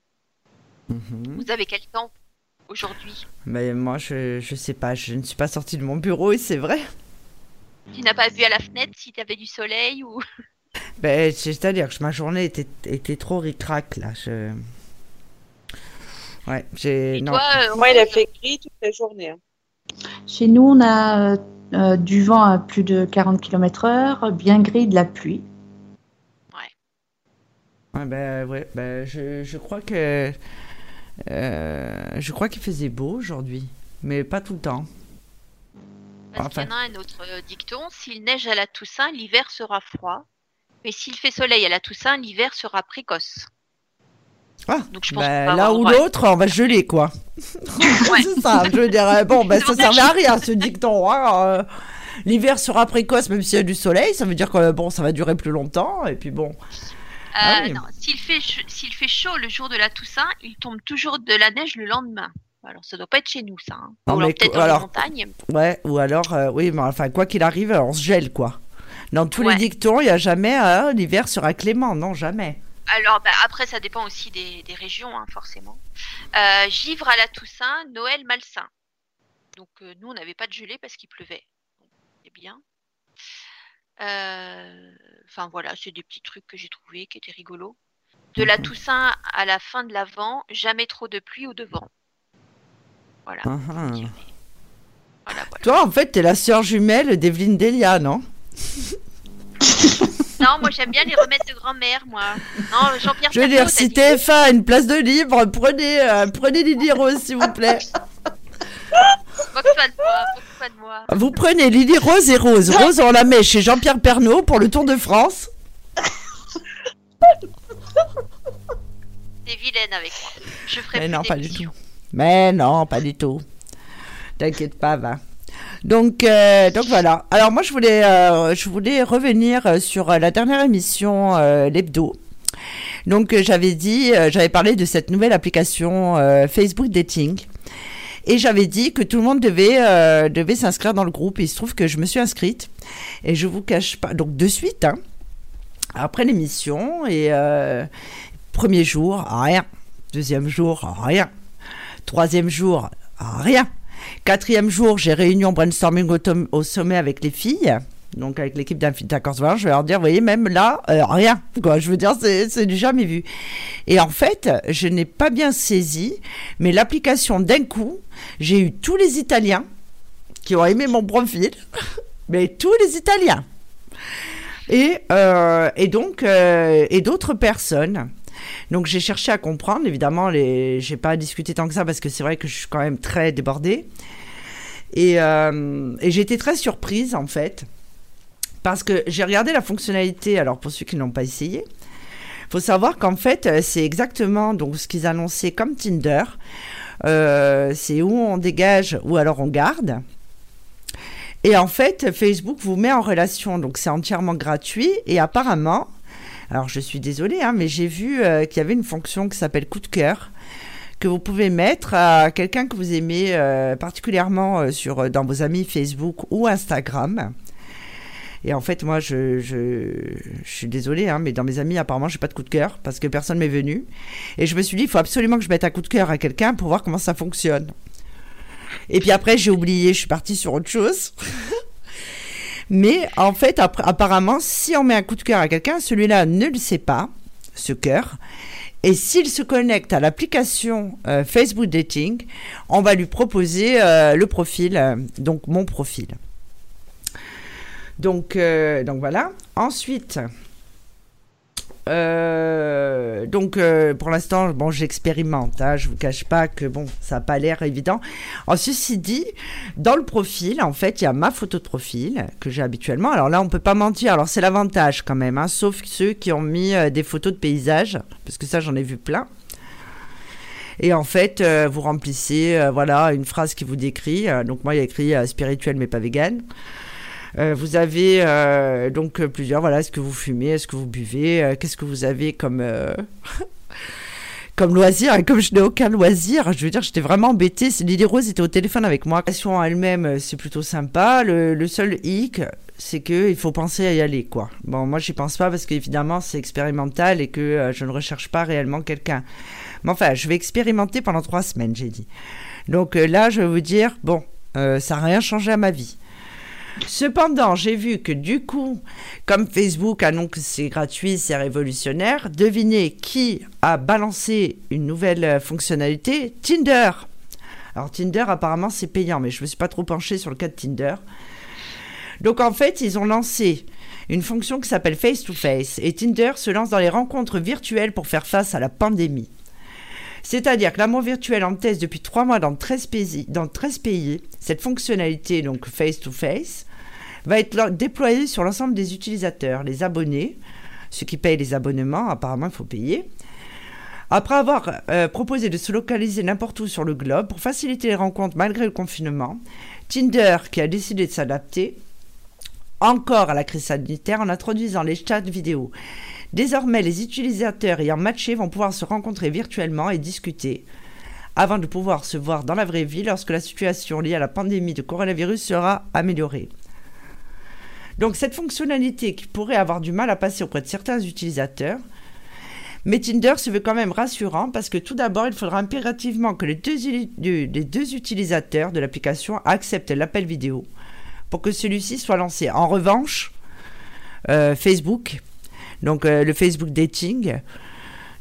Mhm. Vous avez quel temps aujourd'hui Mais moi, je, je sais pas. Je ne suis pas sortie de mon bureau et c'est vrai. Tu n'as pas vu à la fenêtre si tu avais du soleil ou ben, C'est-à-dire que ma journée était, était trop ricrac là. Je... Ouais, j'ai. Toi, euh, Moi, il a fait gris toute la journée. Hein. Chez nous, on a euh, euh, du vent à plus de 40 km/h, bien gris, de la pluie. Ouais. Ouais, ben, ouais, ben, je, je crois que. Je crois qu'il faisait beau aujourd'hui, mais pas tout le temps. Parce qu'il y en a un autre dicton s'il neige à la Toussaint, l'hiver sera froid. Mais s'il fait soleil à la Toussaint, l'hiver sera précoce. Ah, Donc, je bah, l'un ou l'autre, on va geler, quoi. c'est ça, je dirais. Bon, ben, ça servait à rien, ce dicton. Hein. Euh, l'hiver sera précoce, même s'il y a du soleil. Ça veut dire que bon, ça va durer plus longtemps. Et puis bon. Euh, ah non, s'il fait, s'il fait chaud le jour de la Toussaint, il tombe toujours de la neige le lendemain. Alors, ça doit pas être chez nous, ça. Hein. ou alors peut-être dans les montagnes. Ouais, ou alors, euh, oui, mais enfin, quoi qu'il arrive, on se gèle, quoi. Dans tous les dictons, il n'y a jamais l'hiver sera clément, non, jamais. Alors bah, après, ça dépend aussi des, régions, hein, forcément. Euh, givre à la Toussaint, Noël malsain. Donc euh, nous, on n'avait pas de gelée parce qu'il pleuvait. C'est bien. Euh, enfin voilà, c'est des petits trucs que j'ai trouvés qui étaient rigolos. De la mhm. Toussaint à la fin de l'Avent, jamais trop de pluie ou de vent. Voilà. Ah. Toi, en fait, t'es la sœur jumelle d'Evelyne Delia, non? Non, moi j'aime bien les remèdes de grand-mère, moi. Non, Jean-Pierre Je veux dire, si TF1 a une place de libre, prenez, euh, prenez s'il vous plaît. Moque-toi de moi, pas de moi. Vous prenez Lily Rose et Rose. Rose, on la met chez Jean-Pierre Pernaud pour le Tour de France. T'es vilaine avec moi. Je ferai Mais plus non, pas du tout. Mais non, pas du tout. T'inquiète pas, va. Donc, euh, donc voilà. Alors moi, je voulais, euh, je voulais revenir euh, sur la dernière émission, euh, l'hebdo. Donc, j'avais dit, j'avais parlé de cette nouvelle application Facebook Dating. Et j'avais dit que tout le monde devait, euh, devait s'inscrire dans le groupe. Il se trouve que je me suis inscrite. Et je vous cache pas. Donc, de suite, hein, après l'émission. Et euh, premier jour, rien. Deuxième jour, rien. Troisième jour, rien. Quatrième jour, j'ai réunion brainstorming au, au sommet avec les filles. Donc avec l'équipe Corse je vais leur dire, vous voyez, même là, euh, rien. Quoi. Je veux dire, c'est c'est du jamais vu. Et en fait, je n'ai pas bien saisi, mais l'application d'un coup, j'ai eu tous les Italiens qui ont aimé mon profil, mais tous les Italiens. Et, euh, et donc, euh, et d'autres personnes. Donc j'ai cherché à comprendre, évidemment, les... j'ai pas discuté tant que ça parce que c'est vrai que je suis quand même très débordée. Et, euh, et j'ai été très surprise en fait, parce que j'ai regardé la fonctionnalité, alors pour ceux qui n'ont pas essayé, faut savoir qu'en fait euh, c'est exactement donc, ce qu'ils annonçaient comme Tinder, Euh, c'est où on dégage ou alors on garde. Et en fait, Facebook vous met en relation, donc c'est entièrement gratuit. Et apparemment, alors je suis désolée, hein, mais j'ai vu euh, qu'il y avait une fonction qui s'appelle coup de cœur que vous pouvez mettre à quelqu'un que vous aimez particulièrement sur, dans vos amis Facebook ou Instagram. Et en fait, moi, je, suis désolée, hein, mais dans mes amis, apparemment, j'ai pas de coup de cœur parce que personne m'est venu. Et je me suis dit, il faut absolument que je mette un coup de cœur à quelqu'un pour voir comment ça fonctionne. Et puis après, j'ai oublié, je suis partie sur autre chose. Mais en fait, apparemment, si on met un coup de cœur à quelqu'un, celui-là ne le sait pas, ce cœur. Et s'il se connecte à l'application euh, Facebook Dating, on va lui proposer euh, le profil, euh, donc mon profil. Donc, euh, donc voilà. Ensuite, euh, donc euh, pour l'instant, bon, j'expérimente. Hein, je vous cache pas que bon, ça n'a pas l'air évident. En ceci dit, dans le profil, en fait, il y a ma photo de profil que j'ai habituellement. Alors là, on peut pas mentir. Alors c'est l'avantage quand même, hein, sauf ceux qui ont mis des photos de paysages, parce que ça, j'en ai vu plein. Et en fait, vous remplissez, voilà, une phrase qui vous décrit. Donc moi, il y a écrit spirituel mais pas vegan. Euh, vous avez euh, donc euh, plusieurs, voilà, est-ce que vous fumez, est-ce que vous buvez, qu'est-ce que vous avez comme, comme loisir, et comme je n'ai aucun loisir, je veux dire, j'étais vraiment embêtée, Lily Rose était au téléphone avec moi, la question en elle-même, c'est plutôt sympa, le, seul hic, c'est que il faut penser à y aller, quoi. Bon, moi, j'y pense pas parce qu'évidemment, c'est expérimental et que je ne recherche pas réellement quelqu'un. Mais enfin, je vais expérimenter pendant trois semaines, j'ai dit. Donc là, je vais vous dire, bon, ça n'a rien changé à ma vie. Cependant, j'ai vu que du coup, comme Facebook annonce que c'est gratuit, c'est révolutionnaire, devinez qui a balancé une nouvelle euh, fonctionnalité? Tinder. Alors Tinder, apparemment, c'est payant, mais je ne me suis pas trop penchée sur le cas de Tinder. Donc en fait, ils ont lancé une fonction qui s'appelle Face to Face et Tinder se lance dans les rencontres virtuelles pour faire face à la pandémie. C'est-à-dire que l'amour virtuel en teste depuis trois mois dans 13 pays. Dans 13 pays cette fonctionnalité, donc face to face, va être lo- déployée sur l'ensemble des utilisateurs, les abonnés, ceux qui payent les abonnements, apparemment il faut payer. Après avoir euh, proposé de se localiser n'importe où sur le globe pour faciliter les rencontres malgré le confinement, Tinder, qui a décidé de s'adapter encore à la crise sanitaire en introduisant les chats vidéo. Désormais, les utilisateurs ayant matché vont pouvoir se rencontrer virtuellement et discuter avant de pouvoir se voir dans la vraie vie lorsque la situation liée à la pandémie de coronavirus sera améliorée. Donc cette fonctionnalité qui pourrait avoir du mal à passer auprès de certains utilisateurs, mais Tinder se veut quand même rassurant parce que tout d'abord, il faudra impérativement que les deux, utilisateurs de l'application acceptent l'appel vidéo pour que celui-ci soit lancé. En revanche, euh, Facebook, donc euh, le Facebook Dating,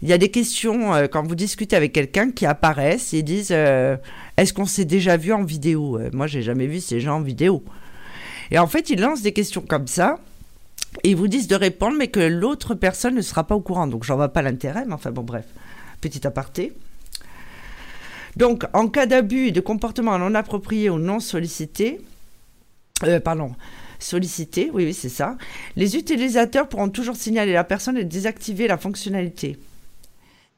il y a des questions euh, quand vous discutez avec quelqu'un qui apparaissent et disent euh, Est-ce qu'on s'est déjà vu en vidéo? Moi, j'ai jamais vu ces gens en vidéo. Et en fait, ils lancent des questions comme ça et ils vous disent de répondre, mais que l'autre personne ne sera pas au courant. Donc, j'en vois pas l'intérêt, mais enfin, bon, bref. Petit aparté. Donc, en cas d'abus et de comportement non approprié ou non sollicité, pardon, solliciter, oui, oui, c'est ça. Les utilisateurs pourront toujours signaler la personne et désactiver la fonctionnalité.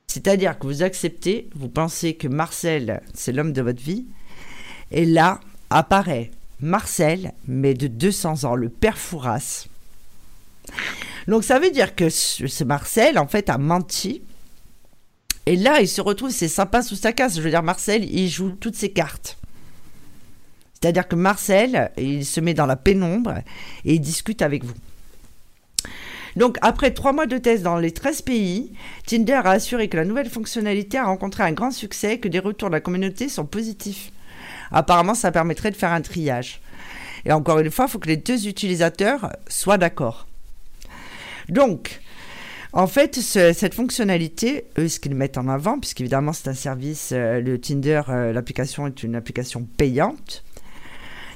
C'est-à-dire que vous acceptez, vous pensez que Marcel, c'est l'homme de votre vie, et là apparaît Marcel, mais de 200 ans, le père Fouras. Donc ça veut dire que ce Marcel, en fait, a menti. Et là, il se retrouve, c'est sympa sous sa casse. Je veux dire, Marcel, il joue toutes ses cartes. C'est-à-dire que Marcel, il se met dans la pénombre et il discute avec vous. Donc, après trois mois de test dans les 13 pays, Tinder a assuré que la nouvelle fonctionnalité a rencontré un grand succès et que des retours de la communauté sont positifs. Apparemment, ça permettrait de faire un triage. Et encore une fois, il faut que les deux utilisateurs soient d'accord. Donc, en fait, cette fonctionnalité, eux, ce qu'ils mettent en avant, puisqu'évidemment c'est un service, euh, le Tinder, euh, l'application est une application payante,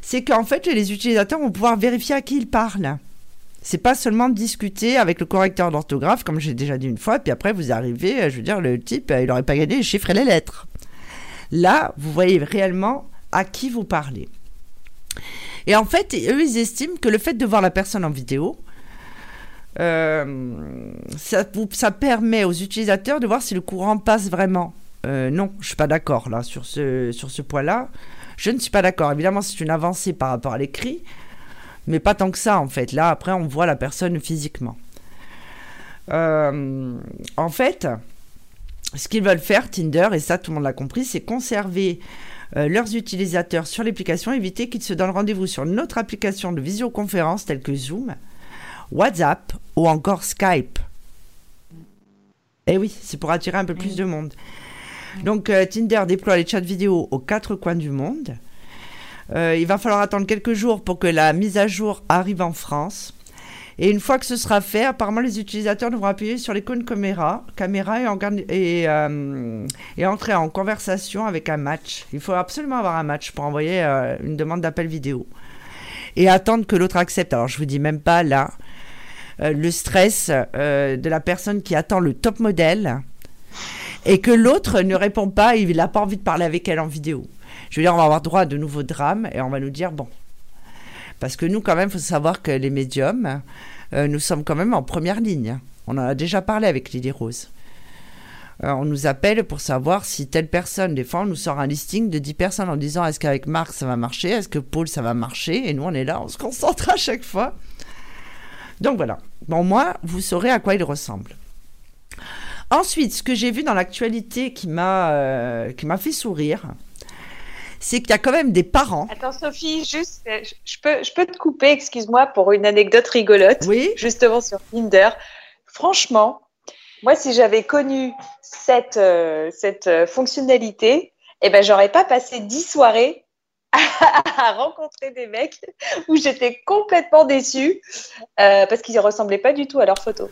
c'est qu'en fait, les utilisateurs vont pouvoir vérifier à qui ils parlent. C'est pas seulement discuter avec le correcteur d'orthographe, comme j'ai déjà dit une fois, puis après vous arrivez, euh, je veux dire, le type, il n'aurait pas gagné les chiffres et les lettres. Là, vous voyez réellement à qui vous parlez. Et en fait, eux, ils estiment que le fait de voir la personne en vidéo, euh, ça, permet aux utilisateurs de voir si le courant passe vraiment. Euh, non, je suis pas d'accord là sur ce, sur ce point-là. Je ne suis pas d'accord. Évidemment, c'est une avancée par rapport à l'écrit, mais pas tant que ça en fait. Là, après, on voit la personne physiquement. Euh, en fait, ce qu'ils veulent faire, Tinder, et ça tout le monde l'a compris, c'est conserver leurs utilisateurs sur l'application, éviter qu'ils se donnent rendez-vous sur une autre application de visioconférence telle que Zoom WhatsApp ou encore Skype. Eh oui, c'est pour attirer un peu plus de monde. Donc euh, Tinder déploie les chats vidéo aux quatre coins du monde. Euh, il va falloir attendre quelques jours pour que la mise à jour arrive en France. Et une fois que ce sera fait, apparemment les utilisateurs devront appuyer sur l'icône caméra, caméra et, euh, et, entrer en conversation avec un match. Il faut absolument avoir un match pour envoyer une demande d'appel vidéo. Et attendre que l'autre accepte. Alors je vous dis même pas là, le stress de la personne qui attend le top modèle et que l'autre ne répond pas, il n'a pas envie de parler avec elle en vidéo. Je veux dire, on va avoir droit à de nouveaux drames et on va nous dire, bon, parce que nous, quand même, il faut savoir que les médiums, euh, nous sommes quand même en première ligne. On en a déjà parlé avec Lily Rose. on nous appelle pour savoir si telle personne, des fois, on nous sort un listing de 10 personnes en disant est-ce qu'avec Marc ça va marcher, est-ce que Paul ça va marcher, et nous on est là, on se concentre à chaque fois. Donc voilà. Bon, moi, vous saurez à quoi il ressemble. Ensuite, ce que j'ai vu dans l'actualité qui m'a euh, qui m'a fait sourire, c'est qu'il y a quand même des parents. Attends, Sophie, juste, euh, je peux, je peux te couper, excuse-moi, pour une anecdote rigolote. Oui. Justement sur Tinder. Franchement, moi, si j'avais connu cette, euh, cette fonctionnalité, eh ben, j'aurais pas passé dix soirées à rencontrer des mecs où j'étais complètement déçue euh, parce qu'ils ne ressemblaient pas du tout à leurs photos.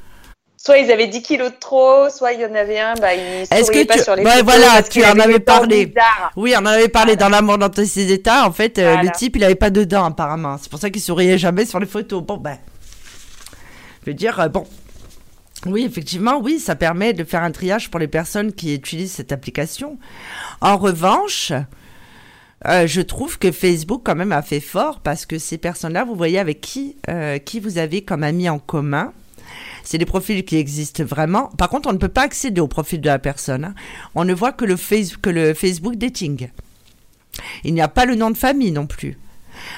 Soit ils avaient 10 kilos de trop, soit il y en avait un, bah, il Est-ce que pas tu... sur les ouais, voilà, tu en avais parlé. Oui, on en avait parlé dans l'amour dans tous ses états. En fait, euh, le type, il n'avait pas de dents apparemment. C'est pour ça qu'il souriait jamais sur les photos. Bon, ben, je veux dire, euh, bon, oui, effectivement, oui, ça permet de faire un triage pour les personnes qui utilisent cette application. En revanche, euh, je trouve que Facebook quand même a fait fort parce que ces personnes-là, vous voyez avec qui, qui vous avez comme amis en commun. C'est des profils qui existent vraiment. Par contre, on ne peut pas accéder au profil de la personne. Hein. On ne voit que le, Facebook dating. Il n'y a pas le nom de famille non plus.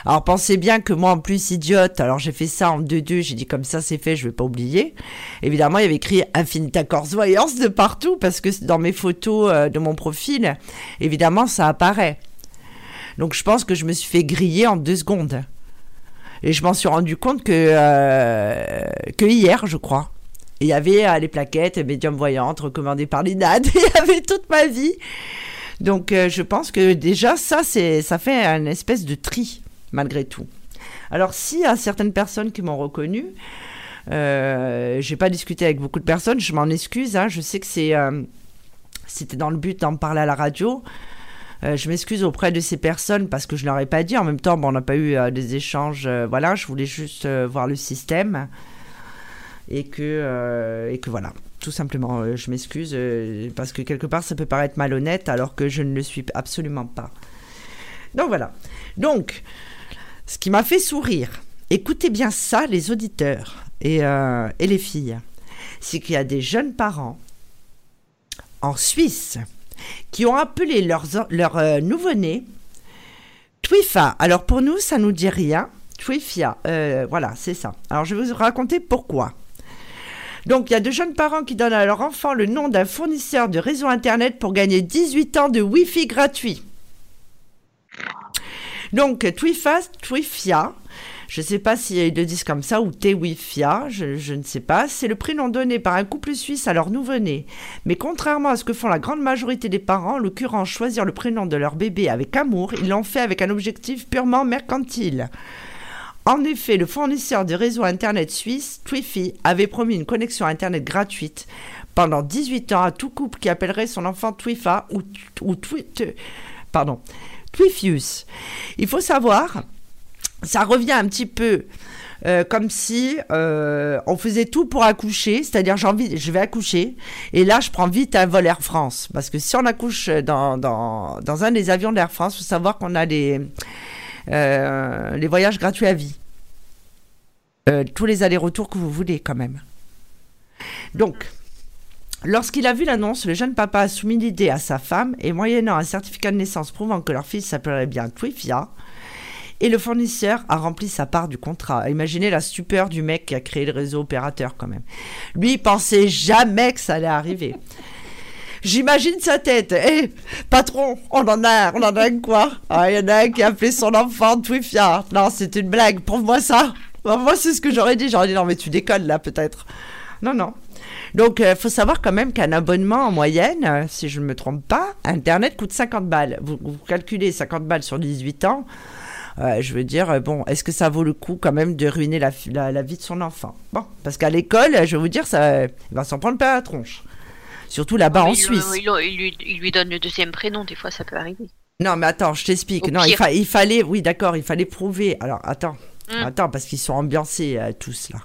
Alors pensez bien que moi en plus idiote, alors j'ai fait ça en 2-2, j'ai dit comme ça c'est fait, je vais pas oublier. Évidemment, il y avait écrit Infinita Voyance de partout parce que dans mes photos euh, de mon profil, évidemment ça apparaît. Donc je pense que je me suis fait griller en deux secondes. Et je m'en suis rendu compte que, euh, que hier, je crois. Il y avait euh, les plaquettes médium voyantes recommandées par l'INAD. Il y avait toute ma vie. Donc euh, je pense que déjà ça, ça fait une espèce de tri, malgré tout. Alors s'il y a certaines personnes qui m'ont reconnu, j'ai pas discuté avec beaucoup de personnes, je m'en excuse. Hein. je sais que c'est, c'était dans le but d'en parler à la radio. Euh, je m'excuse auprès de ces personnes parce que je leur ai pas dit. En même temps, bon, on n'a pas eu euh, des échanges. Euh, voilà, je voulais juste voir le système. Et que, et que voilà, tout simplement, je m'excuse parce que quelque part, ça peut paraître malhonnête alors que je ne le suis absolument pas. Donc voilà. Donc, ce qui m'a fait sourire, écoutez bien ça les auditeurs et, et les filles, c'est qu'il y a des jeunes parents en Suisse qui ont appelé leur, euh, nouveau-né Twifa. Alors pour nous, ça nous dit rien. Twifia, euh, voilà, c'est ça. Alors je vais vous raconter pourquoi. Donc il y a de jeunes parents qui donnent à leur enfant le nom d'un fournisseur de réseau Internet pour gagner 18 ans de Wi-Fi gratuit. Donc Twifa, Twifia, je ne sais pas s'ils le disent comme ça ou Tewifia, je, ne sais pas. C'est le prénom donné par un couple suisse à leur nouveau-né. Mais contrairement à ce que font la grande majorité des parents, en l'occurrence choisir le prénom de leur bébé avec amour, ils l'ont fait avec un objectif purement mercantile. En effet, le fournisseur de réseau Internet suisse, Twifi, avait promis une connexion Internet gratuite pendant 18 ans à tout couple qui appellerait son enfant Twifa ou, ou Twifius. Il faut savoir ça revient un petit peu euh, comme si euh, on faisait tout pour accoucher, c'est-à-dire j'ai envie, je vais accoucher, et là je prends vite un vol Air France, parce que si on accouche dans, dans, dans un des avions d'Air France, faut savoir qu'on a les, euh, les voyages gratuits à vie. tous les allers-retours que vous voulez quand même. Donc, lorsqu'il a vu l'annonce, le jeune papa a soumis l'idée à sa femme, et moyennant un certificat de naissance prouvant que leur fils s'appellerait bien Twifia, et le fournisseur a rempli sa part du contrat. Imaginez la stupeur du mec qui a créé le réseau opérateur quand même. Lui, il pensait jamais que ça allait arriver. J'imagine sa tête. Eh, patron, on en a, on en a quoi? Ah, il y en a un qui a appelé son enfant Twifia. Non, c'est une blague. Prouve-moi ça. moi, c'est ce que j'aurais dit. J'aurais dit non, mais tu déconnes là, peut-être. Non, non. Donc, il euh, faut savoir quand même qu'un abonnement en moyenne, si je ne me trompe pas, Internet coûte 50 balles. Vous, vous calculez 50 balles sur 18 ans. Euh, je veux dire, euh, bon, est-ce que ça vaut le coup quand même de ruiner la, la, vie de son enfant? Bon, parce qu'à l'école, je vais vous dire, ça, il va s'en prendre pas la tronche. Surtout là-bas en Suisse. Il, lui, donne le deuxième prénom, des fois ça peut arriver. Non, mais attends, je t'explique. Non, il, il, fallait, oui, d'accord, il fallait prouver. Alors, attends, hum. attends, parce qu'ils sont ambiancés euh, tous là.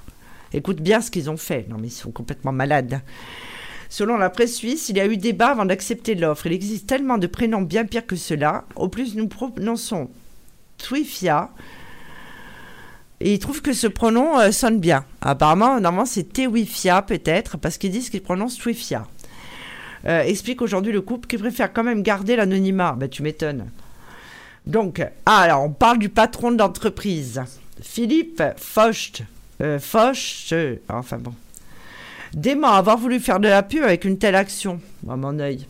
Écoute bien ce qu'ils ont fait. Non, mais ils sont complètement malades. Selon la presse suisse, il y a eu débat avant d'accepter l'offre. Il existe tellement de prénoms bien pires que cela. Au plus, nous prononçons Twifia. Et ils trouvent que ce pronom euh, sonne bien. Apparemment, normalement, c'est Tewifia peut-être, parce qu'ils disent qu'ils prononcent Twifia. Euh, explique aujourd'hui le couple qui préfère quand même garder l'anonymat. Ben, tu m'étonnes. Donc, ah, alors, on parle du patron d'entreprise. Philippe Focht. Euh, enfin bon. Dément avoir voulu faire de la pub avec une telle action, à mon œil.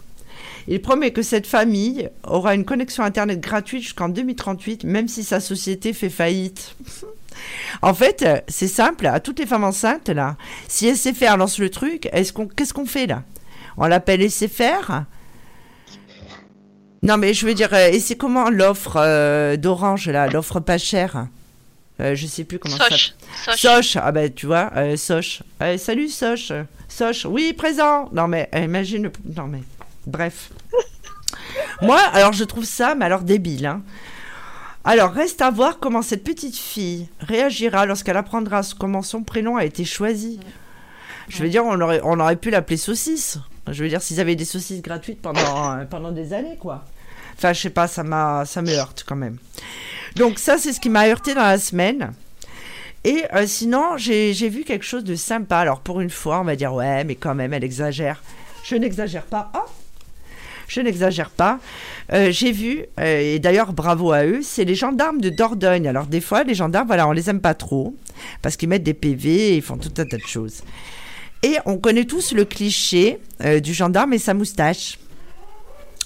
Il promet que cette famille aura une connexion Internet gratuite jusqu'en 2038, même si sa société fait faillite. en fait, c'est simple, à toutes les femmes enceintes, là, si SFR lance le truc, est-ce qu'on, qu'est-ce qu'on fait là? On l'appelle SFR Non, mais je veux dire, et c'est comment l'offre euh, d'Orange, là, l'offre pas chère? Euh, je sais plus comment Soch. ça Soch. Ah ben tu vois, euh, Soch. Euh, salut Soch. Soch. Oui, présent. Non mais imagine. Non mais Bref. Moi, alors je trouve ça, mais alors débile. Hein. Alors, reste à voir comment cette petite fille réagira lorsqu'elle apprendra comment son prénom a été choisi. Je veux dire, on aurait, on aurait pu l'appeler saucisse. Je veux dire, s'ils avaient des saucisses gratuites pendant, euh, pendant des années, quoi. Enfin, je sais pas, ça, m'a, ça me heurte quand même. Donc, ça, c'est ce qui m'a heurté dans la semaine. Et euh, sinon, j'ai, j'ai vu quelque chose de sympa. Alors, pour une fois, on va dire, ouais, mais quand même, elle exagère. Je n'exagère pas. Oh je n'exagère pas. Euh, j'ai vu, euh, et d'ailleurs bravo à eux, c'est les gendarmes de Dordogne. Alors des fois, les gendarmes, voilà, on les aime pas trop, parce qu'ils mettent des PV ils font tout un tas de choses. Et on connaît tous le cliché euh, du gendarme et sa moustache.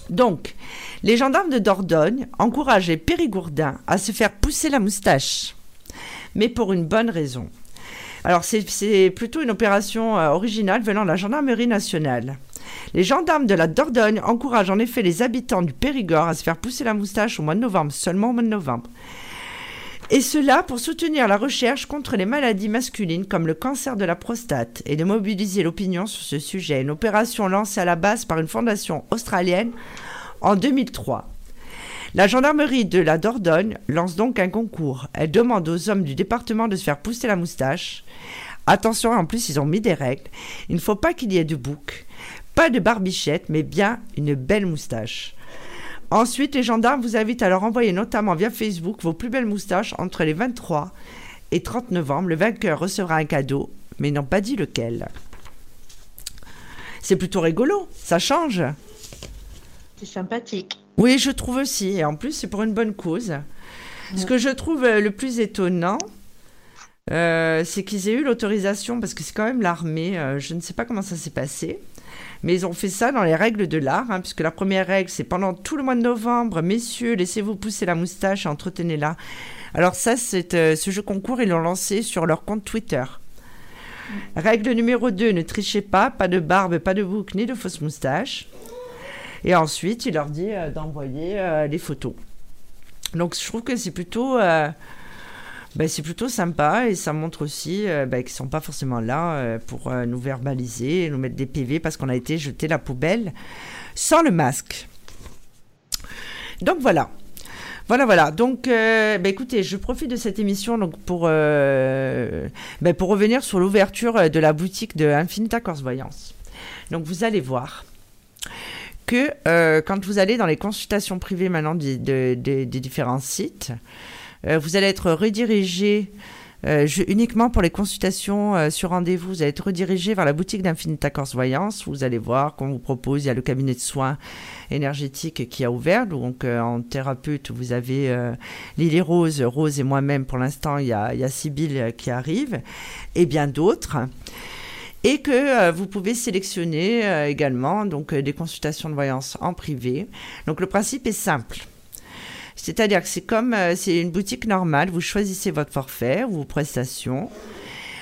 Donc, les gendarmes de Dordogne encourageaient Périgourdin à se faire pousser la moustache. Mais pour une bonne raison. Alors, c'est plutôt une opération originale venant de la gendarmerie nationale. Les gendarmes de la Dordogne encouragent en effet les habitants du Périgord à se faire pousser la moustache au mois de novembre, seulement au mois de novembre. Et cela pour soutenir la recherche contre les maladies masculines comme le cancer de la prostate et de mobiliser l'opinion sur ce sujet. Une opération lancée à la base par une fondation australienne en 2003. La gendarmerie de la Dordogne lance donc un concours. Elle demande aux hommes du département de se faire pousser la moustache. Attention, en plus, ils ont mis des règles. Il ne faut pas qu'il y ait de bouc. Pas de barbichette, mais bien une belle moustache. Ensuite, les gendarmes vous invitent à leur envoyer notamment via Facebook vos plus belles moustaches entre les 23 et 30 novembre. Le vainqueur recevra un cadeau, mais ils n'ont pas dit lequel. C'est plutôt rigolo, ça change. C'est sympathique. Oui, je trouve aussi. Et en plus, c'est pour une bonne cause. Ce que je trouve euh, le plus étonnant, euh, c'est qu'ils aient eu l'autorisation, parce que c'est quand même l'armée, euh, je ne sais pas comment ça s'est passé, mais ils ont fait ça dans les règles de l'art, hein, puisque la première règle, c'est pendant tout le mois de novembre, messieurs, laissez-vous pousser la moustache et entretenez-la. Alors ça, c'est ce jeu concours, ils l'ont lancé sur leur compte Twitter. Règle numéro 2, ne trichez pas, pas de barbe, pas de boucle, ni de fausse moustache. Et ensuite, il leur dit d'envoyer les photos. Donc je trouve que c'est plutôt, euh, ben, c'est plutôt sympa et ça montre aussi euh, ben, qu'ils ne sont pas forcément là euh, pour nous verbaliser, nous mettre des PV parce qu'on a été jeté la poubelle sans le masque. Donc voilà. Voilà, voilà. Donc, ben, écoutez, je profite de cette émission donc, pour, pour revenir sur l'ouverture de la boutique de Infinita Corse Voyance. Donc, vous allez voir que euh, quand vous allez dans les consultations privées maintenant des, différents sites, euh, vous allez être redirigé euh, uniquement pour les consultations sur rendez-vous, vous allez être redirigé vers la boutique d'Infinita Corse Voyance. Vous allez voir qu'on vous propose, il y a le cabinet de soins énergétiques qui a ouvert. Donc en thérapeute, vous avez Lily Rose, Rose et moi-même. Pour l'instant, il y a, il y a Sybille qui arrive et bien d'autres et que euh, vous pouvez sélectionner euh, également donc euh, des consultations de voyance en privé. Donc le principe est simple. C'est-à-dire que c'est comme c'est une boutique normale, vous choisissez votre forfait vos prestations.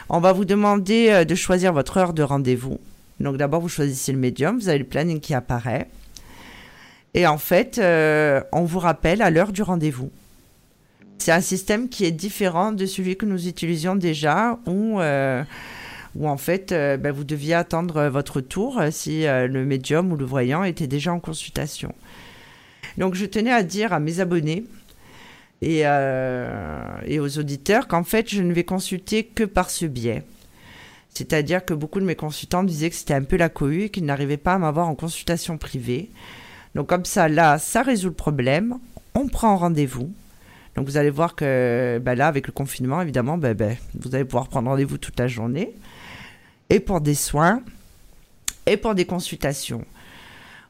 On va vous demander de choisir votre heure de rendez-vous. Donc d'abord vous choisissez le médium, vous avez le planning qui apparaît. Et en fait, on vous rappelle à l'heure du rendez-vous. C'est un système qui est différent de celui que nous utilisions déjà, où en fait, euh, ben, vous deviez attendre euh, votre tour euh, si le médium ou le voyant était déjà en consultation. Donc je tenais à dire à mes abonnés et, et aux auditeurs qu'en fait, je ne vais consulter que par ce biais. C'est-à-dire que beaucoup de mes consultants disaient que c'était un peu la cohue et qu'ils n'arrivaient pas à m'avoir en consultation privée. Donc comme ça, là, ça résout le problème. On prend rendez-vous. Donc vous allez voir que ben là, avec le confinement, évidemment, ben, ben, vous allez pouvoir prendre rendez-vous toute la journée et pour des soins et pour des consultations.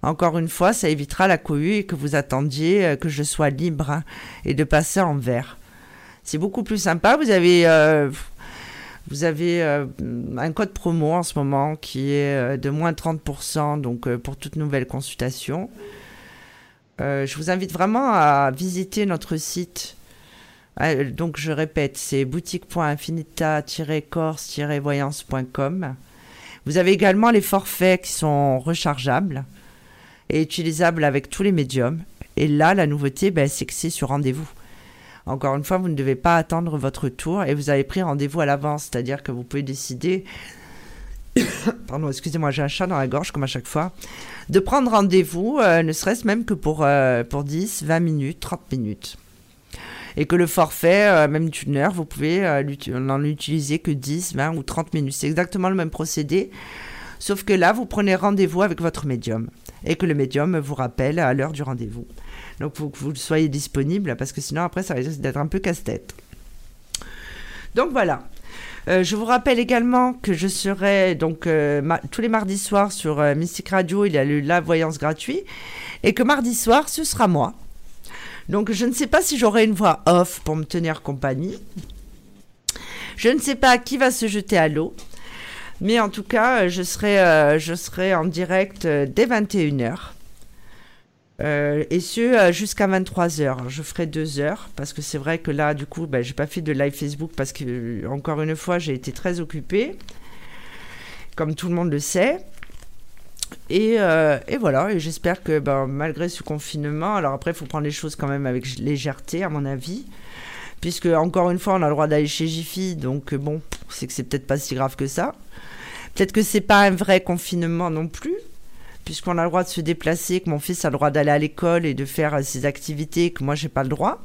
Encore une fois, ça évitera la cohue et que vous attendiez euh, que je sois libre et de passer en vert. C'est beaucoup plus sympa. Vous avez, euh, vous avez euh, un code promo en ce moment qui est de moins 30% donc, pour toute nouvelle consultation. je vous invite vraiment à visiter notre site donc je répète, c'est boutique.infinita-corse-voyance.com. Vous avez également les forfaits qui sont rechargeables et utilisables avec tous les médiums. Et là, la nouveauté, ben, c'est que c'est sur rendez-vous. Encore une fois, vous ne devez pas attendre votre tour et vous avez pris rendez-vous à l'avance, c'est-à-dire que vous pouvez décider, pardon, excusez-moi, j'ai un chat dans la gorge comme à chaque fois, de prendre rendez-vous, euh, ne serait-ce même que pour, euh, pour 10, 20 minutes, 30 minutes et que le forfait, euh, même d'une heure, vous pouvez n'en utiliser que 10, 20 ou 30 minutes. C'est exactement le même procédé, sauf que là, vous prenez rendez-vous avec votre médium et que le médium vous rappelle à l'heure du rendez-vous. Donc, il faut que vous soyez disponible parce que sinon, après, ça risque d'être un peu casse-tête. Donc, voilà. Euh, je vous rappelle également que je serai donc tous les mardis soirs sur Mystique Radio, il y a le la voyance gratuit, et que mardi soir, ce sera moi donc je ne sais pas si j'aurai une voix off pour me tenir compagnie. Je ne sais pas qui va se jeter à l'eau. Mais en tout cas, euh, je serai, euh, je serai en direct euh, dès 21h. et ce, jusqu'à 23h. Je ferai deux heures parce que c'est vrai que là, du coup, ben, j'ai pas fait de live Facebook parce que, encore une fois, j'ai été très occupée. Comme tout le monde le sait. Et, voilà, et j'espère que ben, malgré ce confinement, alors après, il faut prendre les choses quand même avec légèreté, à mon avis, puisque encore une fois, on a le droit d'aller chez Jiffy, donc euh, bon, c'est que c'est peut-être pas si grave que ça. Peut-être que c'est pas un vrai confinement non plus, puisqu'on a le droit de se déplacer, que mon fils a le droit d'aller à l'école et de faire euh, ses activités, que moi, j'ai pas le droit.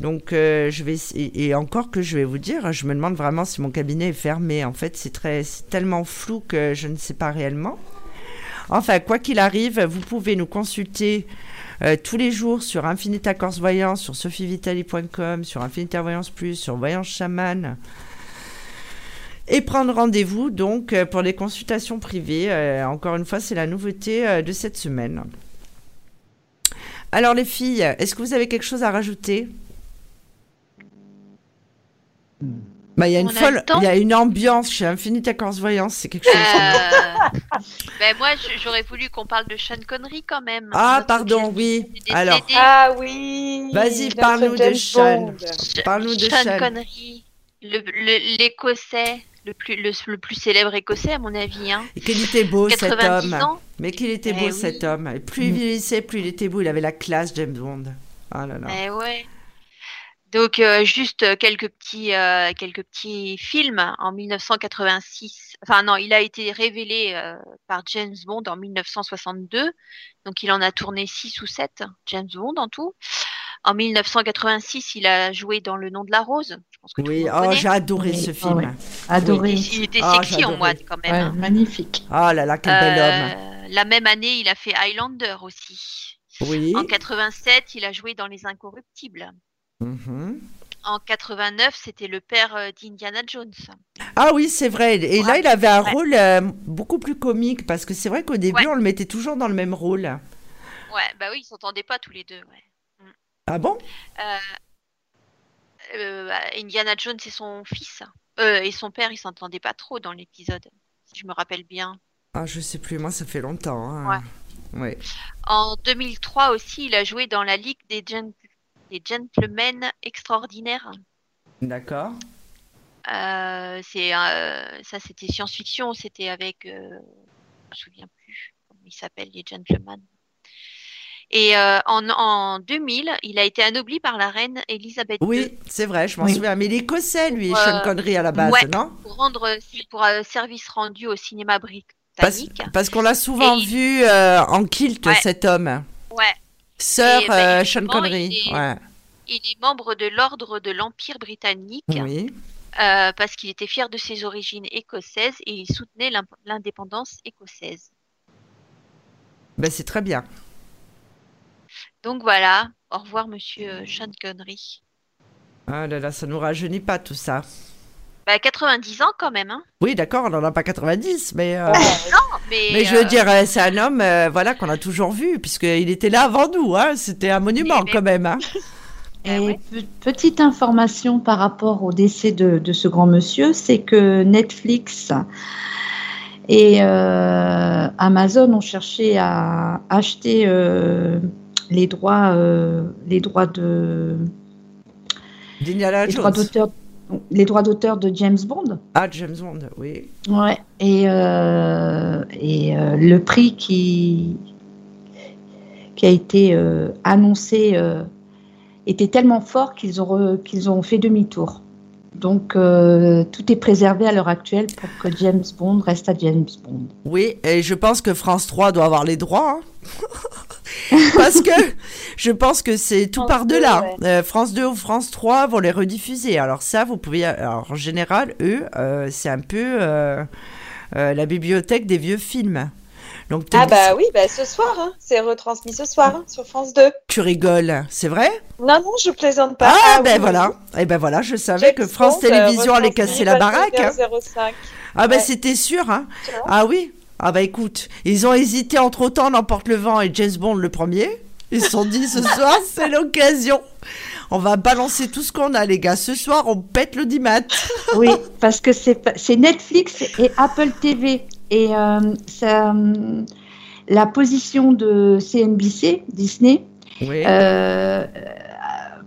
Donc, euh, je vais et, encore que je vais vous dire, je me demande vraiment si mon cabinet est fermé. En fait, c'est très, tellement flou que je ne sais pas réellement. Enfin, quoi qu'il arrive, vous pouvez nous consulter euh, tous les jours sur Infinita Corse Voyance, sur sophievitali.com, sur Infinita Voyance Plus, sur Voyance Chaman. Et prendre rendez-vous donc euh, pour les consultations privées. Euh, encore une fois, c'est la nouveauté de cette semaine. Alors les filles, est-ce que vous avez quelque chose à rajouter? Bah, il y a une folle, il y a une ambiance chez Infinite Corse Voyance, c'est quelque chose. Euh... ben moi, j'aurais voulu qu'on parle de Sean Connery quand même. Ah, pardon, oui. Alors. Ah oui. Vas-y, parle-nous de Sean. Parle-nous de Sean. Connery, l'écossais. Le, plus, le, plus célèbre écossais, à mon avis. Hein. Et qu'il était beau cet homme. Mais qu'il était beau eh cet homme. Et plus il vieillissait, plus il était beau. Il avait la classe James Bond. Ah là là. Eh ouais. Donc euh, juste euh, quelques petits euh, quelques petits films en 1986. Enfin non, il a été révélé par James Bond en 1962. Donc il en a tourné six ou sept James Bond en tout. En 1986, il a joué dans Le Nom de la Rose. Je pense que oui, oh, j'ai adoré ce film. Adoré. Il, était ah, sexy en moi quand même. Hein. Magnifique. Oh là là, quel bel homme. La même année, il a fait Highlander aussi. Oui. En 87, il a joué dans Les Incorruptibles. Mhm. En 89, c'était le père euh, d'Indiana Jones. Ah oui, c'est vrai. Et là, il avait un rôle euh, beaucoup plus comique parce que c'est vrai qu'au début, on le mettait toujours dans le même rôle. Ouais, bah oui, ils s'entendaient pas tous les deux. Mm. Ah bon? Euh, bah, Indiana Jones et son fils et son père, ils s'entendaient pas trop dans l'épisode, si je me rappelle bien. Ah, je sais plus. Moi, ça fait longtemps. Hein. Ouais. En 2003 aussi, il a joué dans la Ligue des Gentlemen les Gentlemen Extraordinaires. D'accord. Euh, c'est euh, ça, c'était science-fiction. C'était avec, euh, je me souviens plus comment il s'appelle, les Gentlemen. Et en, en, 2000, il a été anobli par la reine Elisabeth II. Oui, c'est vrai, je m'en souviens. Mais il est écossais, lui, Sean Connery à la base, non? Pour rendre pour service rendu au cinéma britannique. Parce, qu'on l'a souvent vu en kilt, cet homme. Ouais. Sœur bah, Sean Connery. Il est, ouais. il est membre de l'ordre de l'Empire britannique. Oui. Euh, parce qu'il était fier de ses origines écossaises et il soutenait l'indépendance écossaise. Ben, c'est très bien. Donc voilà, au revoir monsieur Sean Connery. Ah là là, ça nous rajeunit pas tout ça. Bah, 90 ans quand même. Hein. Oui, d'accord, on n'en a pas 90, mais. Euh, non, mais. Mais je veux euh, dire, euh, c'est un homme voilà, qu'on a toujours vu, puisqu'il était là avant nous. Hein. C'était un monument quand même. Hein. Et petite information par rapport au décès de, ce grand monsieur, c'est que Netflix et Amazon ont cherché à acheter les droits, les droits de. Les droits d'auteur les droits d'auteur de James Bond. Ah, James Bond, oui. Ouais, et, euh, et euh, le prix qui, qui a été euh, annoncé était tellement fort qu'ils ont, qu'ils ont fait demi-tour. Donc, tout est préservé à l'heure actuelle pour que James Bond reste à James Bond. Oui, et je pense que France 3 doit avoir les droits. Hein. Parce que je pense que c'est tout par-delà. Euh, France 2 ou France 3 vont les rediffuser. Alors ça, vous pouvez... Alors en général, eux, euh, c'est un peu euh, la bibliothèque des vieux films. Donc, ah bah oui, bah ce soir, hein. c'est retransmis ce soir hein, sur France 2. Tu rigoles, c'est vrai? Non, non, je plaisante pas. Ah, ah ben voilà, et eh ben voilà, je savais que France Télévisions allait casser la baraque. Ah ben c'était sûr, hein. Ah oui, ah bah écoute, ils ont hésité entre autant n'emporte le vent et James Bond le premier. Ils se sont dit ce soir c'est l'occasion. On va balancer tout ce qu'on a les gars. Ce soir on pète le dimat. oui, parce que c'est Netflix et Apple TV. Et euh, ça, la position de CNBC, Disney, euh,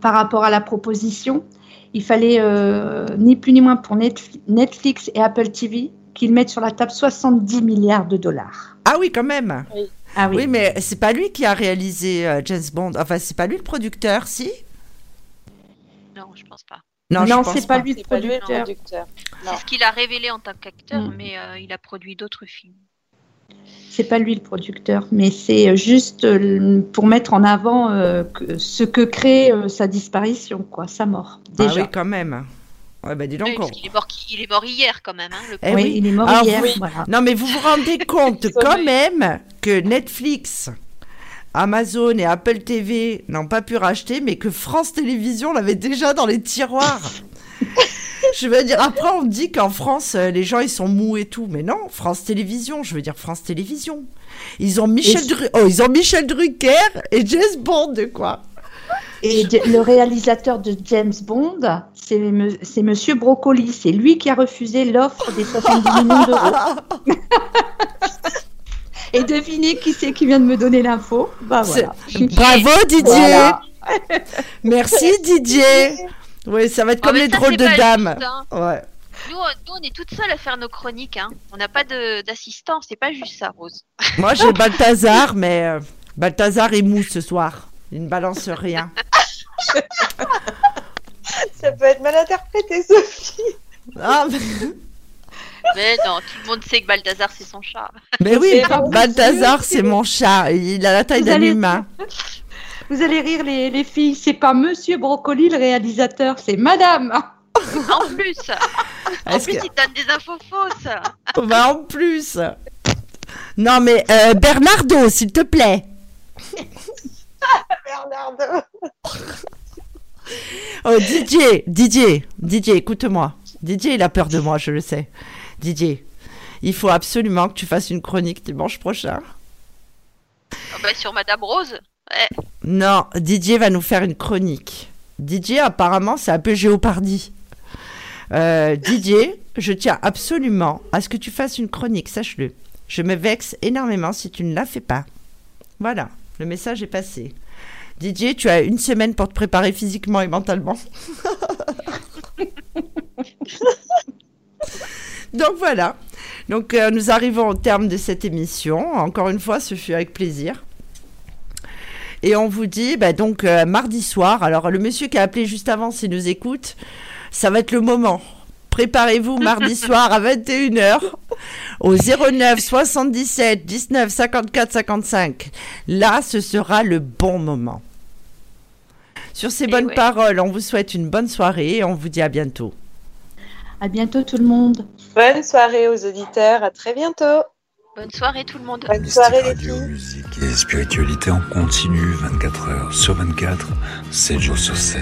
par rapport à la proposition, il fallait euh, ni plus ni moins pour Netflix et Apple TV qu'ils mettent sur la table 70 milliards de dollars. Ah oui, quand même. Oui, ah oui. mais c'est pas lui qui a réalisé euh, James Bond. Enfin, c'est pas lui le producteur, si? Non, je pense pas. Non, non c'est pas, lui le producteur. C'est ce qu'il a révélé en tant qu'acteur, mm. mais euh, il a produit d'autres films. C'est pas lui le producteur, mais c'est juste euh, pour mettre en avant ce que crée sa disparition, quoi, sa mort. Déjà. Ah oui, quand même. Ouais, bah dis donc. Oui, parce qu'il est, mort, il est mort hier quand même. Hein, le Eh oui, il est mort Alors, hier. voilà. Non, mais vous vous rendez compte quand même que Netflix, Amazon et Apple TV n'ont pas pu racheter, mais que France Télévisions l'avait déjà dans les tiroirs. je veux dire, après on dit qu'en France, euh, les gens ils sont mous et tout, mais non, France Télévisions, je veux dire France Télévisions. Ils ont Michel, Et- Dru- oh, ils ont Michel Drucker et James Bond, quoi. Et le réalisateur de James Bond, c'est me- Monsieur Broccoli. C'est lui qui a refusé l'offre des 70 millions d'euros. Et devinez qui c'est qui vient de me donner l'info Bah voilà. Bravo Didier Voilà. Merci Didier Oui, ça va être Oh, comme les ça, drôles de dames. juste, hein. Ouais. Nous, on- nous, on est toutes seules à faire nos chroniques. Hein. On n'a pas de- d'assistant. C'est pas juste ça, Rose. Moi, j'ai Balthazar, mais euh, Balthazar est mou ce soir. Il ne balance rien. Ça peut être mal interprété, Sophie. Ah, mais- Mais non, tout le monde sait que Balthazar, c'est son chat. mais oui, Balthazar, c'est mon chat. Il a la taille d'un allez- humain. Vous allez rire les, les filles. C'est pas Monsieur Broccoli le réalisateur, c'est Madame. En plus, en Est-ce plus, que- il donne des infos fausses. Bah, en plus. Non, mais euh, Bernardo, s'il te plaît. Bernardo. Oh, Didier, Didier, Didier, écoute-moi. Didier, il a peur de moi, je le sais. Didier, il faut absolument que tu fasses une chronique dimanche prochain. Bah, sur Madame Rose. Ouais. Non, Didier va nous faire une chronique. Didier, apparemment, c'est un peu géopardi. Euh, Didier, je tiens absolument à ce que tu fasses une chronique, sache-le. Je me vexe énormément si tu ne la fais pas. Voilà, le message est passé. Didier, tu as une semaine pour te préparer physiquement et mentalement. Donc voilà. Donc euh, nous arrivons au terme de cette émission. Encore une fois, ce fut avec plaisir. Et on vous dit, bah, donc euh, mardi soir, alors le monsieur qui a appelé juste avant, s'il nous écoute, ça va être le moment. Préparez-vous mardi soir à 21h au 09 77 19 54 55. Là, ce sera le bon moment. Sur ces Eh bonnes ouais. paroles, on vous souhaite une bonne soirée et on vous dit à bientôt. À bientôt tout le monde. Bonne soirée aux auditeurs. À très bientôt. Bonne soirée, tout le monde. Bonne Mystique soirée, les Radio, filles. musique et spiritualité en continu 24 heures sur 24, 7 jours sur 7.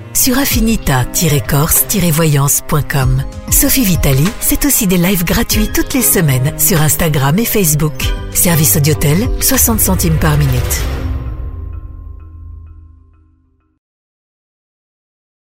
sur affinita-corse-voyance.com. Sophie Vitali, c'est aussi des lives gratuits toutes les semaines sur Instagram et Facebook. Service Audiotel, 60 centimes par minute.